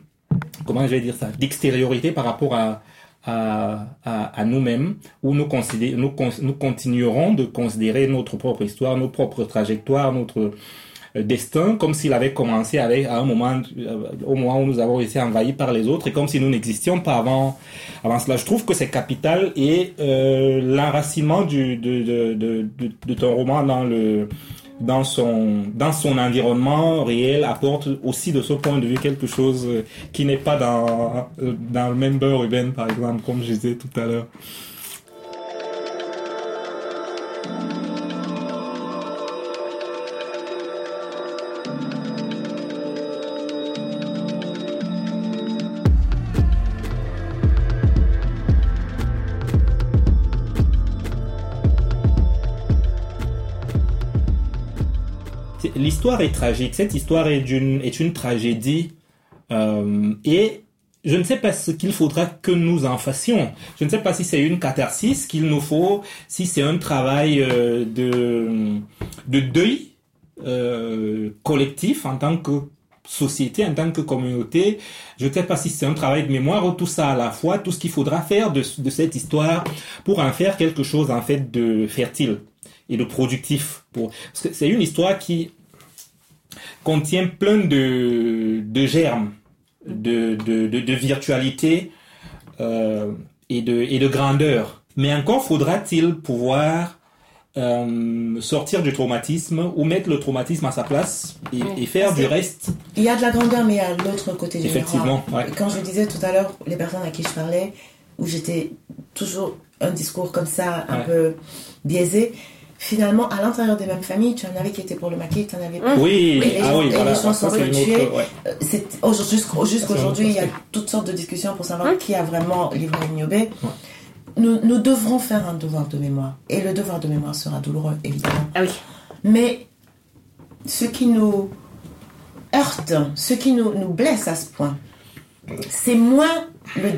comment je vais dire ça, d'extériorité par rapport à, à, nous-mêmes, où nous, nous, nous continuerons de considérer notre propre histoire, nos propres trajectoires, notre destin, comme s'il avait commencé avec à un moment, au moment où nous avons été envahis par les autres, et comme si nous n'existions pas avant, avant cela. Je trouve que c'est capital et euh, l'enracinement de, de, de ton roman dans le dans son dans son environnement réel apporte aussi de ce point de vue quelque chose qui n'est pas dans dans le même beurre urbain par exemple comme je disais tout à l'heure. L'histoire est tragique. Cette histoire est une, est une tragédie. Euh, et je ne sais pas ce qu'il faudra que nous en fassions. Je ne sais pas si c'est une catharsis qu'il nous faut, si c'est un travail euh, de, de deuil euh, collectif en tant que société, en tant que communauté. Je ne sais pas si c'est un travail de mémoire ou tout ça à la fois, tout ce qu'il faudra faire de, de cette histoire pour en faire quelque chose en fait de fertile et de productif. C'est une histoire qui contient plein de, de germes de, de, de, virtualité euh, et de, et de grandeur. Mais encore faudra-t-il pouvoir euh, sortir du traumatisme ou mettre le traumatisme à sa place et, et faire du reste. Il y a de la grandeur, mais il y a l'autre côté du Effectivement, miroir. ouais. Quand je disais tout à l'heure, les personnes à qui je parlais, où j'étais toujours un discours comme ça, un Ouais. peu biaisé, finalement, à l'intérieur des mêmes familles, tu en avais qui étaient pour le maquis, tu en avais Mmh. Oui, Et les ah gens- oui, et voilà. les gens sont c'est une tués. autre- ouais. Euh, c'est- aujourd'hui- jusqu'au- Jusqu'aujourd'hui, il y a toutes sortes de discussions pour savoir Hein qui a vraiment livré Ignobé. Nous, nous devrons faire un devoir de mémoire. Et le devoir de mémoire sera douloureux, évidemment. Ah oui. Mais ce qui nous heurte, ce qui nous, nous blesse à ce point, c'est moins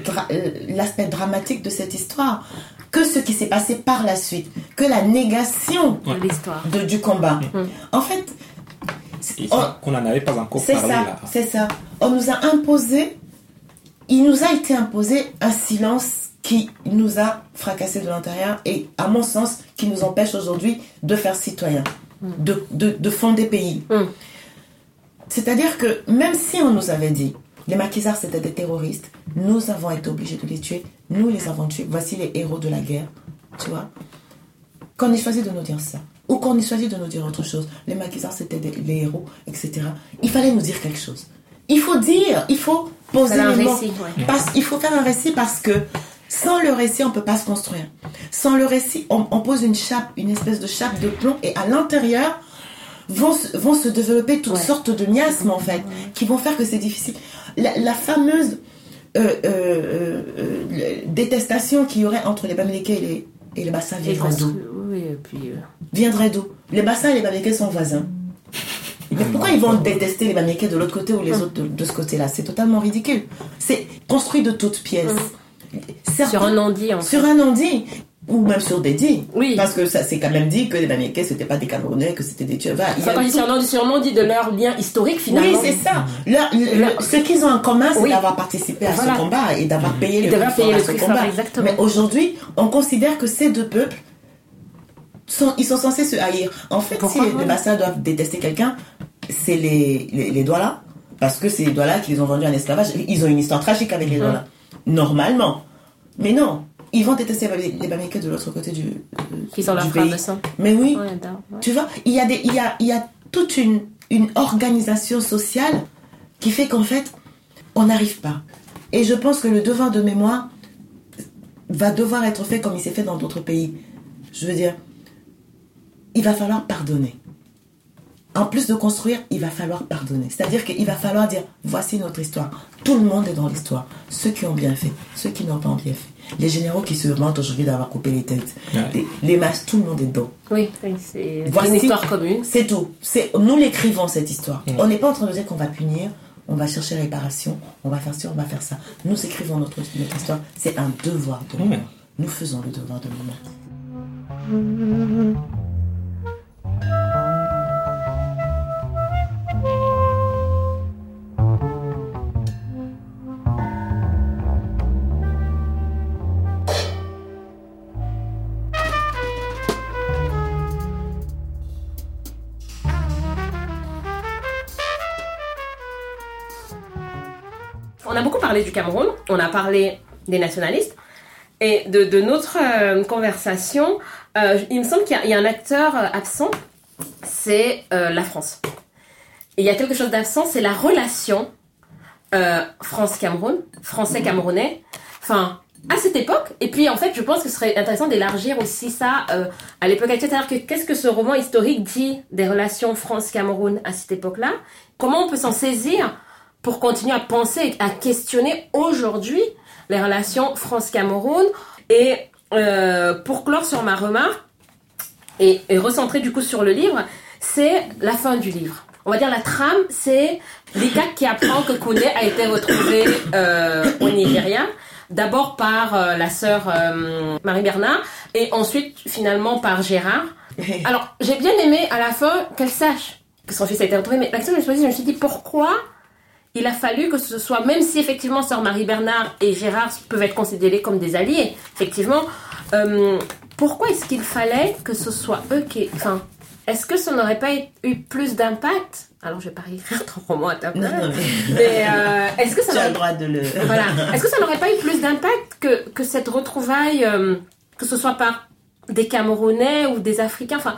dra- euh, l'aspect dramatique de cette histoire que ce qui s'est passé par la suite, que la négation de l'histoire. de, du combat. En fait, qu'on n'en avait pas encore c'est parlé ça, là. c'est ça. On nous a imposé, il nous a été imposé un silence qui nous a fracassé de l'intérieur et, à mon sens, qui nous empêche aujourd'hui de faire citoyens, de, de, de fonder pays. Mm. C'est-à-dire que même si on nous avait dit, les maquisards c'était des terroristes, nous avons été obligés de les tuer, nous les avons tués, voici les héros de la guerre, tu vois, qu'on ait choisi de nous dire ça, ou qu'on ait choisi de nous dire autre chose, les maquisards c'était des- les héros, etc. Il fallait nous dire quelque chose. Il faut dire, il faut poser Faire un les mots. récit, ouais. Parce, il faut faire un récit parce que sans le récit, on ne peut pas se construire. Sans le récit, on, on pose une chape, une espèce de chape de plomb, et à l'intérieur vont, se- vont se développer toutes Ouais. sortes de miasmes, en fait, qui vont faire que c'est difficile. La, la fameuse euh, euh, euh, détestation qu'il y aurait entre les Bamileke et les, et les Bassins viendrait d'où? Oui, Viendrait d'où? Les Bassins et les Bamileke sont voisins. Mais pourquoi ils vont détester les Bamileke de l'autre côté ou les autres de, de ce côté-là? C'est totalement ridicule. C'est construit de toutes pièces. Certains- Sur un non-dit, en fait. sur un non-dit ou même sur des dits. Oui. Parce que ça c'est quand même dit que les Bamileke c'était pas des Camerounais, que c'était des y Enfin, a quand tout- sur un non-dit, sur un non-dit de leur lien historique, finalement. Oui, c'est ça. Leur- le- Leur- ce qu'ils ont en commun, c'est Oui. d'avoir participé à Voilà. ce combat et d'avoir payé le d'avoir prix fort payé à le ce prix fort, combat. exactement. Mais aujourd'hui, on considère que ces deux peuples sont, ils sont censés se haïr. En fait, Pourquoi? si les Bassins doivent détester quelqu'un, c'est les, les, les Douala, parce que c'est les Douala qui les ont vendus en esclavage. Ils ont une histoire tragique avec les Douala. Normalement. Mais non. Ils vont détester les Bamileke de l'autre côté du, frères pays. de sang. Mais oui. Ouais, d'accord, ouais. Tu vois, il y a, des, il y a, il y a toute une, une organisation sociale qui fait qu'en fait, on n'arrive pas. Et je pense que le devoir de mémoire va devoir être fait comme il s'est fait dans d'autres pays. Je veux dire, il va falloir pardonner. En plus de construire, il va falloir pardonner. C'est-à-dire qu'il va falloir dire, voici notre histoire. Tout le monde est dans l'histoire. Ceux qui ont bien fait, ceux qui n'ont pas bien fait. Les généraux qui se vantent aujourd'hui d'avoir coupé les têtes. Ouais. Les, les masses, tout le monde est dedans. Oui, oui, c'est une histoire commune. C'est tout. C'est nous l'écrivons cette histoire. On n'est pas en train de dire qu'on va punir, on va chercher réparation, on va faire ci, on va faire ça. Nous écrivons notre, notre histoire. C'est un devoir de. Mm. Nous faisons le devoir de mémoire. Parlé du Cameroun, on a parlé des nationalistes. Et de, notre euh, conversation, euh, il me semble qu'il y, a- un acteur euh, absent, c'est la France. Il y a quelque chose d'absent, c'est la relation France-Cameroun, français-camerounais. Enfin, à cette époque. Et puis, en fait, je pense que ce serait intéressant d'élargir aussi ça à l'époque actuelle. C'est-à-dire que qu'est-ce que ce roman historique dit des relations France-Cameroun à cette époque-là? Comment on peut s'en saisir pour continuer à penser, à questionner aujourd'hui les relations France-Cameroun Et euh, pour clore sur ma remarque, et, et recentrer du coup sur le livre, c'est la fin du livre. On va dire la trame, c'est Lika qui apprend que Koundé a été retrouvé euh, au Nigeria. D'abord par euh, la sœur euh, Marie Bernard et ensuite finalement par Gérard. Alors j'ai bien aimé à la fin qu'elle sache que son fils a été retrouvé, mais l'action que j'ai choisie, je me suis dit pourquoi il a fallu que ce soit, même si effectivement sœur Marie Bernard et Gérard peuvent être considérés comme des alliés, effectivement, euh, pourquoi est-ce qu'il fallait que ce soit eux qui, enfin, est-ce que ça n'aurait pas eu plus d'impact? Alors, je vais pas écrire ton roman à ta place. Non, non, mais- Mais euh, est-ce que ça n'aurait le droit de le. voilà. Est-ce que ça n'aurait pas eu plus d'impact que, que cette retrouvaille, euh, que ce soit par des Camerounais ou des Africains? Enfin,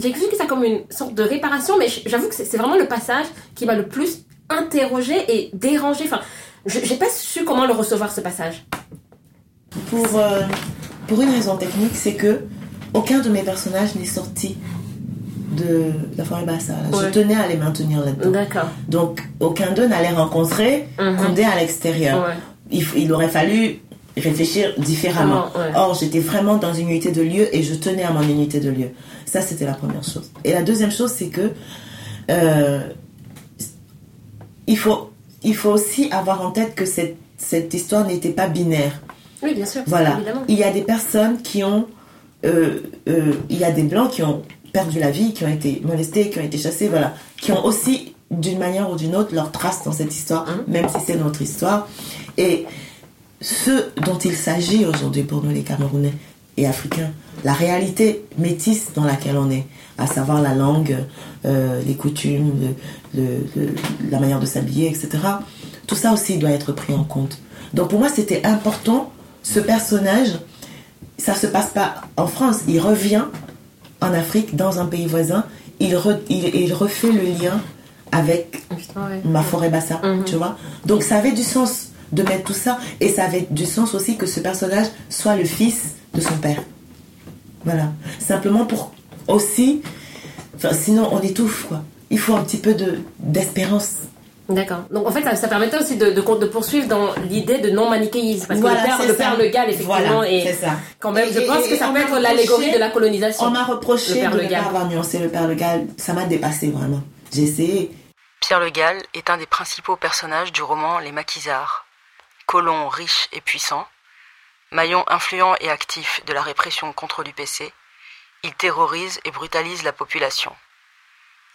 j'ai expliqué ça comme une sorte de réparation, mais j'avoue que c'est c'est vraiment le passage qui m'a le plus interrogé et dérangé. Enfin, je j'ai pas su comment le recevoir ce passage. Pour, euh, pour une raison technique, c'est que aucun de mes personnages n'est sorti de la forêt là. Ouais. Je tenais à les maintenir là-dedans. D'accord. Donc, aucun d'eux n'allait rencontrer Mhm. Condé à l'extérieur. Ouais. Il, il aurait fallu réfléchir différemment. Ouais. Or, j'étais vraiment dans une unité de lieu et je tenais à mon unité de lieu. Ça, c'était la première chose. Et la deuxième chose, c'est que euh, il, faut, il faut aussi avoir en tête que cette, cette histoire n'était pas binaire. Oui, bien sûr. Voilà. Évidemment. Il y a des personnes qui ont. euh, euh, il y a des blancs qui ont perdu la vie, qui ont été molestés, qui ont été chassés, voilà. Qui ont aussi, d'une manière ou d'une autre, leur trace dans cette histoire, Mhm. même si c'est notre histoire. Et ce dont il s'agit aujourd'hui pour nous, les Camerounais et Africains, la réalité métisse dans laquelle on est, à savoir la langue, euh, les coutumes, le- le- le- la manière de s'habiller, etc. Tout ça aussi doit être pris en compte. Donc pour moi, c'était important, ce personnage, ça se passe pas en France, il revient en Afrique, dans un pays voisin, il, re- il, il refait le lien avec Putain, ouais. ma forêt bassa, Mhm. tu vois. Donc ça avait du sens de mettre tout ça, et ça avait du sens aussi que ce personnage soit le fils de son père. Voilà. Simplement pour aussi, enfin, sinon on étouffe, quoi. Il faut un petit peu de d'espérance. D'accord. Donc en fait, ça, ça permettait aussi de, de, de poursuivre dans l'idée de non-manichéisme. Parce Voilà, que le père, le père Le Gall, effectivement, Voilà, est c'est ça. quand même, je Et- pense et- que ça et peut être l'allégorie de la colonisation. On m'a reproché Le père de Le ne Gall. pas avoir nuancé le père Le Gall. Ça m'a dépassé vraiment. J'ai essayé. Pierre Le Gall est un des principaux personnages du roman Les Maquisards. Colon riche et puissant, maillon influent et actif de la répression contre l'UPC, il terrorise et brutalise la population.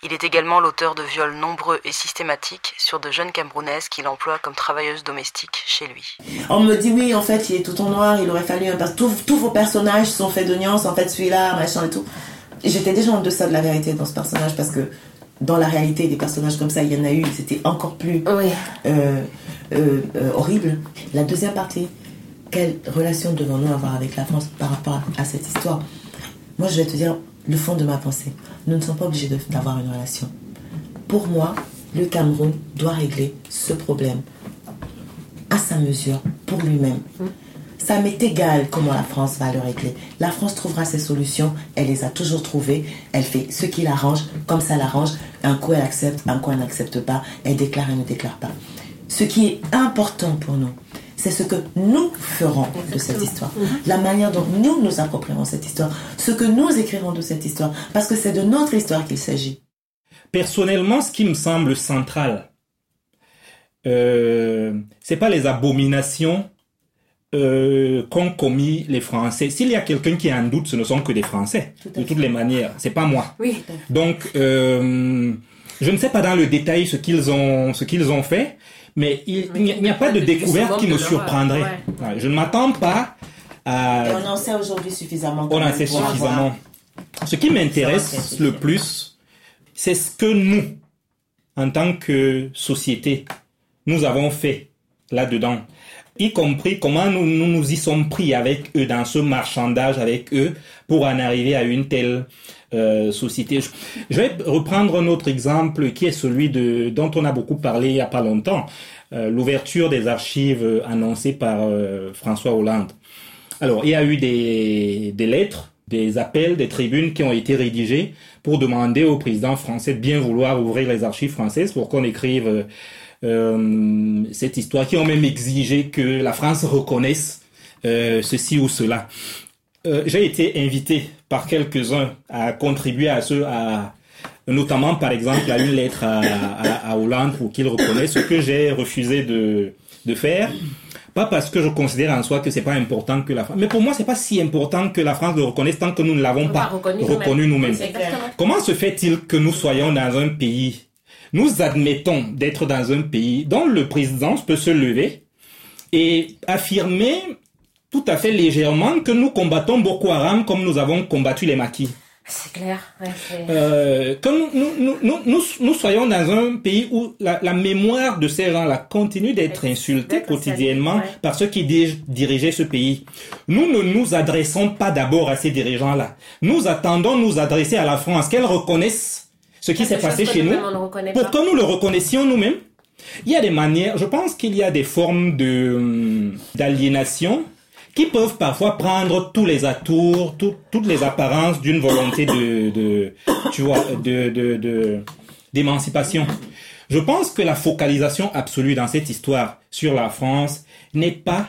Il est également l'auteur de viols nombreux et systématiques sur de jeunes Camerounaises qu'il emploie comme travailleuses domestiques chez lui. On me dit oui, en fait, il est tout en noir, il aurait fallu un tous, tous vos personnages sont faits de nuances, en fait, celui-là, machin et tout. J'étais déjà en deçà de la vérité dans ce personnage parce que dans la réalité, des personnages comme ça, il y en a eu, c'était encore plus Oui. euh, euh, euh, horrible. La deuxième partie, quelle relation devons-nous avoir avec la France par rapport à cette histoire? Moi, je vais te dire le fond de ma pensée. Nous ne sommes pas obligés d'avoir une relation. Pour moi, le Cameroun doit régler ce problème à sa mesure, pour lui-même. Ça m'est égal comment la France va le régler. La France trouvera ses solutions, elle les a toujours trouvées, elle fait ce qui l'arrange, comme ça l'arrange. Un coup elle accepte, un coup elle n'accepte pas, elle déclare, elle ne déclare pas. Ce qui est important pour nous, c'est ce que nous ferons de cette histoire. La manière dont nous nous approprierons cette histoire. Ce que nous écrirons de cette histoire. Parce que c'est de notre histoire qu'il s'agit. Personnellement, ce qui me semble central, euh, c'est pas les abominations euh, qu'ont commis les Français. S'il y a quelqu'un qui a un doute, ce ne sont que des Français. Tout De toutes les manières, c'est pas moi. Oui. Donc, euh, je ne sais pas dans le détail ce qu'ils ont, ce qu'ils ont fait, mais il n'y a- pas de découverte qui me surprendrait. ouais. Je ne m'attends pas à Et on en sait aujourd'hui suffisamment. on en sait suffisamment. Ce qui m'intéresse le plus, c'est ce que nous, en tant que société, nous avons fait là-dedans. Y compris comment nous, nous nous y sommes pris avec eux dans ce marchandage avec eux pour en arriver à une telle euh, société. Je, vais reprendre un autre exemple qui est celui de dont on a beaucoup parlé il y a pas longtemps, euh, l'ouverture des archives euh, annoncée par euh, François Hollande. Alors, il y a eu des, des lettres, des appels, des tribunes qui ont été rédigées pour demander au président français de bien vouloir ouvrir les archives françaises pour qu'on écrive euh, cette histoire, qui ont même exigé que la France reconnaisse euh, ceci ou cela. Euh, J'ai été invité par quelques-uns à contribuer à ce, à, notamment par exemple à une lettre à, à, à Hollande pour qu'il reconnaisse ce que j'ai refusé de, de faire. Pas parce que je considère en soi que c'est pas important que la France, mais pour moi c'est pas si important que la France le reconnaisse tant que nous ne l'avons On pas reconnu reconnu nous-mêmes. Comment se fait-il que nous soyons dans un pays, nous admettons d'être dans un pays dont le président peut se lever et affirmer tout à fait légèrement que nous combattons Boko Haram comme nous avons combattu les maquis C'est clair. Ouais, Euh, que nous, nous, nous, nous, nous, nous soyons dans un pays où la, la mémoire de ces gens-là continue d'être insultée quotidiennement ouais. par ceux qui di- dirigeaient ce pays. Nous ne nous adressons pas d'abord à ces dirigeants-là. Nous attendons nous adresser à la France, qu'elle reconnaisse ce qui s'est passé chez nous, pas. pour que nous le reconnaissions nous-mêmes. Il y a des manières, je pense qu'il y a des formes de hum, d'aliénation qui peuvent parfois prendre tous les atours, tout- toutes les apparences d'une volonté de, de, tu vois, de, de, de- d'émancipation. Je pense que la focalisation absolue dans cette histoire sur la France n'est pas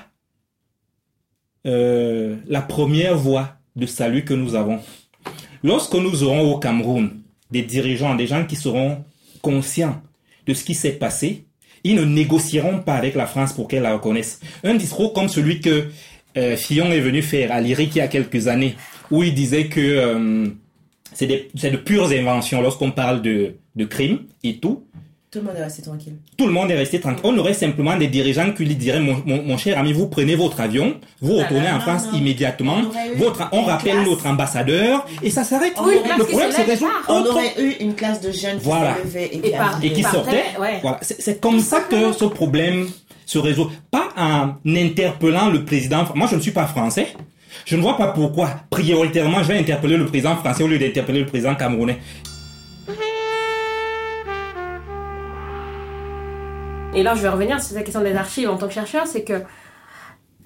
euh, la première voie de salut que nous avons. Lorsque nous aurons au Cameroun des dirigeants, des gens qui seront conscients de ce qui s'est passé, ils ne négocieront pas avec la France pour qu'elle la reconnaisse. Un discours comme celui que euh, Fillon est venu faire à l'IRIC il y a quelques années, où il disait que euh, c'est de pures inventions lorsqu'on parle de, de crimes et tout. Tout le monde est resté tranquille. Tout le monde est resté tranquille. On aurait simplement des dirigeants qui lui diraient, mon, mon, mon cher ami, vous prenez votre avion, vous retournez non, en France non. immédiatement, On votre, rappelle classe. notre ambassadeur, et ça s'arrête. Oui, le problème c'est se résout On autre- aurait eu une classe de jeunes qui Voilà. levée et Et qui par- et sortait. ouais. Voilà, c'est c'est comme ça que ce problème se résout. Pas en interpellant le président. Moi, je ne suis pas français. Je ne vois pas pourquoi, prioritairement, je vais interpeller le président français au lieu d'interpeller le président camerounais. Et là, je vais revenir sur la question des archives en tant que chercheur, c'est que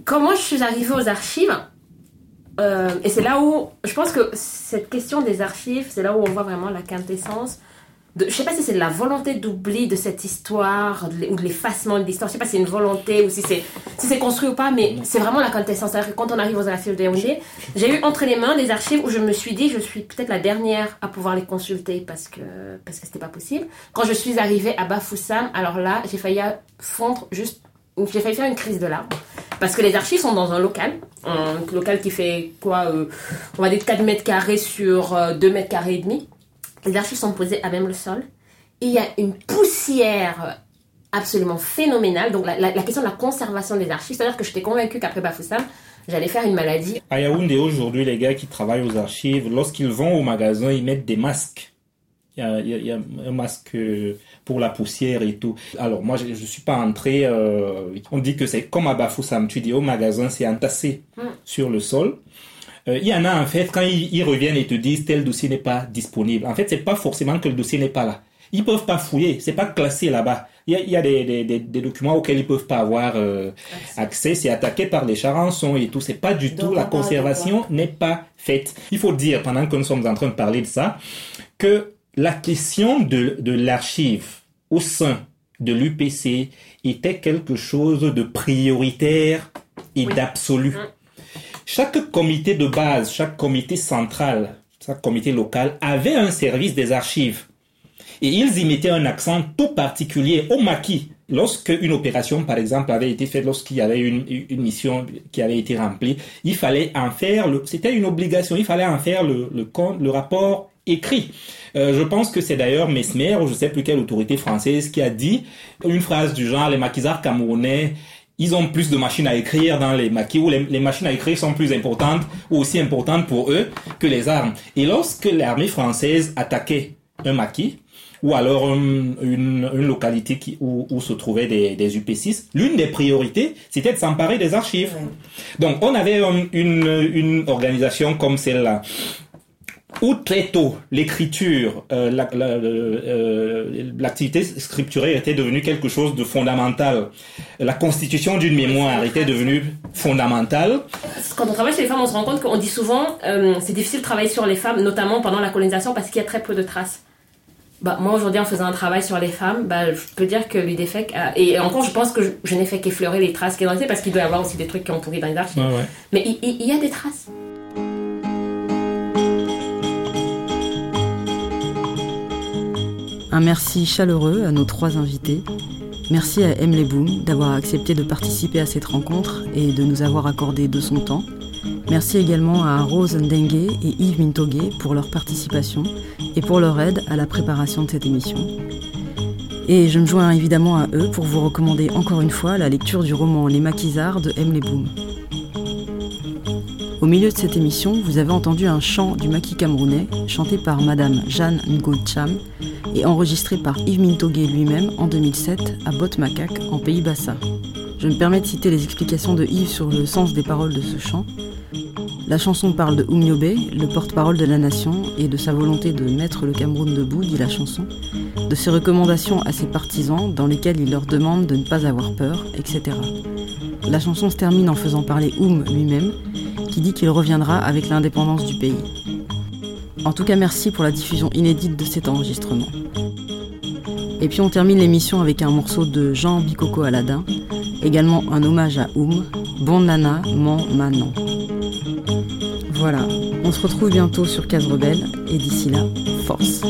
comment je suis arrivée aux archives, euh, et c'est là où, je pense que cette question des archives, c'est là où on voit vraiment la quintessence. De, je sais pas si c'est de la volonté d'oubli de cette histoire ou de l'effacement de l'histoire. Je sais pas si c'est une volonté ou si c'est si c'est construit ou pas, mais c'est vraiment la quintessence. C'est-à-dire que quand on arrive aux archives de Yaoundé, j'ai eu entre les mains des archives où je me suis dit je suis peut-être la dernière à pouvoir les consulter parce que parce que c'était pas possible. Quand je suis arrivée à Bafoussam, alors là j'ai failli fondre juste j'ai failli faire une crise de larmes parce que les archives sont dans un local, un local qui fait quoi, euh, on va dire 4 mètres carrés sur euh, 2 mètres carrés et demi. Les archives sont posées à même le sol. Il y a une poussière absolument phénoménale. Donc la, la- la question de la conservation des archives, c'est-à-dire que j'étais convaincue qu'après Bafoussam, j'allais faire une maladie. À Yaoundé, aujourd'hui, les gars qui travaillent aux archives, lorsqu'ils vont au magasin, ils mettent des masques. Il y a, il y un masque euh, pour la poussière et tout. Alors, moi, je ne suis pas entré. euh, on dit que c'est comme à Bafoussam. Tu dis au magasin, c'est entassé sur le sol. Euh, il y en a, en fait, quand ils, ils reviennent et te disent tel dossier n'est pas disponible. En fait, c'est pas forcément que le dossier n'est pas là. Ils peuvent pas fouiller. C'est pas classé là-bas. Il y a, il y a des, des, des, des documents auxquels ils peuvent pas avoir euh, accès. C'est attaqué par les charançons et tout. C'est pas du Donc, tout. La conservation n'est pas faite. Il faut dire, pendant que nous sommes en train de parler de ça, que la question de, de l'archive au sein de l'UPC était quelque chose de prioritaire et d'absolu. Chaque comité de base, chaque comité central, chaque comité local avait un service des archives. Et ils y mettaient un accent tout particulier au maquis. Lorsque une opération, par exemple, avait été faite, lorsqu'il y avait une, mission qui avait été remplie, il fallait en faire, le, c'était une obligation, il fallait en faire le, compte, le rapport écrit. Euh, je pense que c'est d'ailleurs Mesmer, ou je sais plus quelle autorité française, qui a dit une phrase du genre, les maquisards camerounais, ils ont plus de machines à écrire dans les maquis, ou les, les machines à écrire sont plus importantes, ou aussi importantes pour eux que les armes. Et lorsque l'armée française attaquait un maquis, ou alors une, une, une localité qui, où, où se trouvaient des, des UP6, l'une des priorités, c'était de s'emparer des archives. Donc, on avait une, une organisation comme celle-là, où très tôt, l'écriture, euh, la- la- euh, l'activité scripturaire était devenue quelque chose de fondamental. La constitution d'une mémoire était devenue fondamentale. Quand on travaille sur les femmes, on se rend compte qu'on dit souvent euh, c'est difficile de travailler sur les femmes, notamment pendant la colonisation, parce qu'il y a très peu de traces. Bah, moi aujourd'hui en faisant un travail sur les femmes, bah, je peux dire que l'UDFEC a... et encore je pense que je, je n'ai fait qu'effleurer les traces qui sont dans parce qu'il doit y avoir aussi des trucs qui ont pourri dans les archives. Mais il y a des traces. Un merci chaleureux à nos trois invités. Merci à M. Leboum d'avoir accepté de participer à cette rencontre et de nous avoir accordé de son temps. Merci également à Rose Ndengue et Yves Mintogué pour leur participation et pour leur aide à la préparation de cette émission. Et je me joins évidemment à eux pour vous recommander encore une fois la lecture du roman Les Maquisards de M. Leboum. Au milieu de cette émission, vous avez entendu un chant du maquis camerounais, chanté par Madame Jeanne Ngocham et enregistré par Yves Mintogué lui-même en 2007 à Botte-Macaque, en Pays Bassa. Je me permets de citer les explications de Yves sur le sens des paroles de ce chant. La chanson parle de Oumiobe, le porte-parole de la nation, et de sa volonté de mettre le Cameroun debout, dit la chanson, de ses recommandations à ses partisans dans lesquelles il leur demande de ne pas avoir peur, etc. La chanson se termine en faisant parler Oum lui-même, qui dit qu'il reviendra avec l'indépendance du pays. En tout cas, merci pour la diffusion inédite de cet enregistrement. Et puis on termine l'émission avec un morceau de Jean Bicocco Aladin, également un hommage à Oum, Bon Nana, Mon Manon. Voilà, on se retrouve bientôt sur Case Rebelle et d'ici là, force.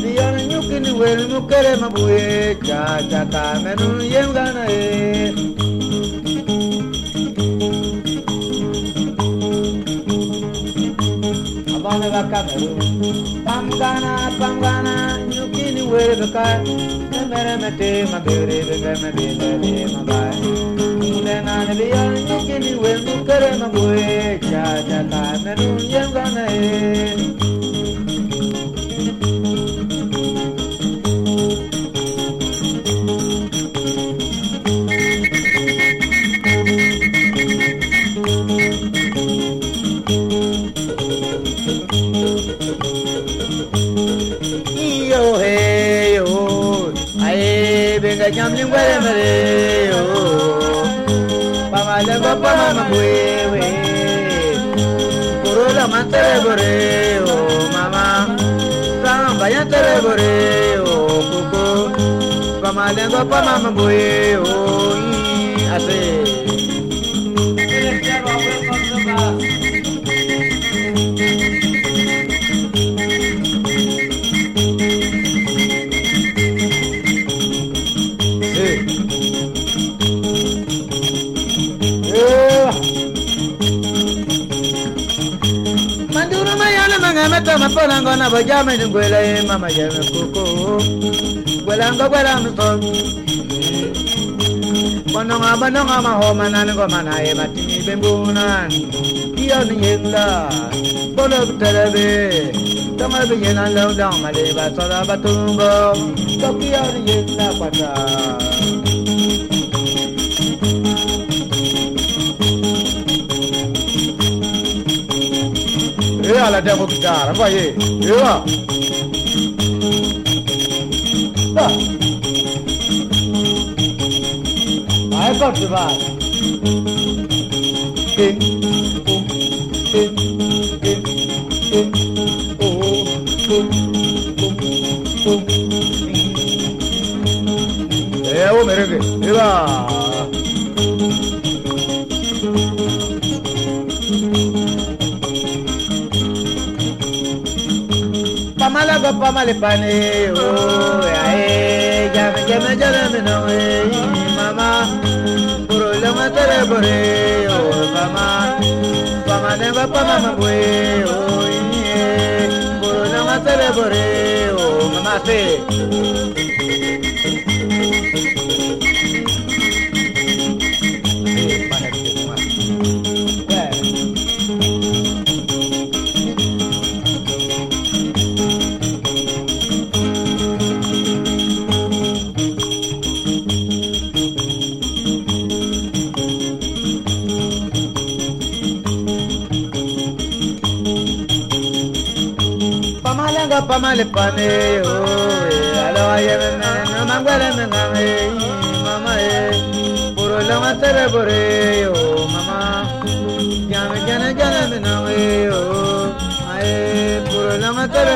diana nyukini welu nukere mabue cha cha ta menu yengana e abana bakameru pamgana pamgana nyukini welu beka mere mete magere beka mete bebe mabai nena ne diana nyukini welu nukere mabue cha cha ta menu yengana e mare mare oh Mama le papa mama wewe Corola mantere gore oh mama Sama bayantere gore oh coco Mama le mama wewe oh Ase gwelanga na bajame ni gwela ye mama jame koko gwelanga gwela mso bononga bononga mahoma nani go mana ye matini bembunan iyo ni yengla? Bolo telebe tonga bi yenan lo dang male ba sala batungo tokiyo ni yenda kwata? ya la debo dar ba ye ya ta ai ba ti ba ke o ke ke ke o o o o o e o merenge ya go pa malepane o oh, ae jame jame jame no e mama puro le matere bore o mama mama ne va pa mama bue o oh, e eh, puro le matere bore o mali pane o alo aye na no mangwele na ngi mama e buru la ma sebe buru o mama jana jana jana na ngi o aye buru la ma sebe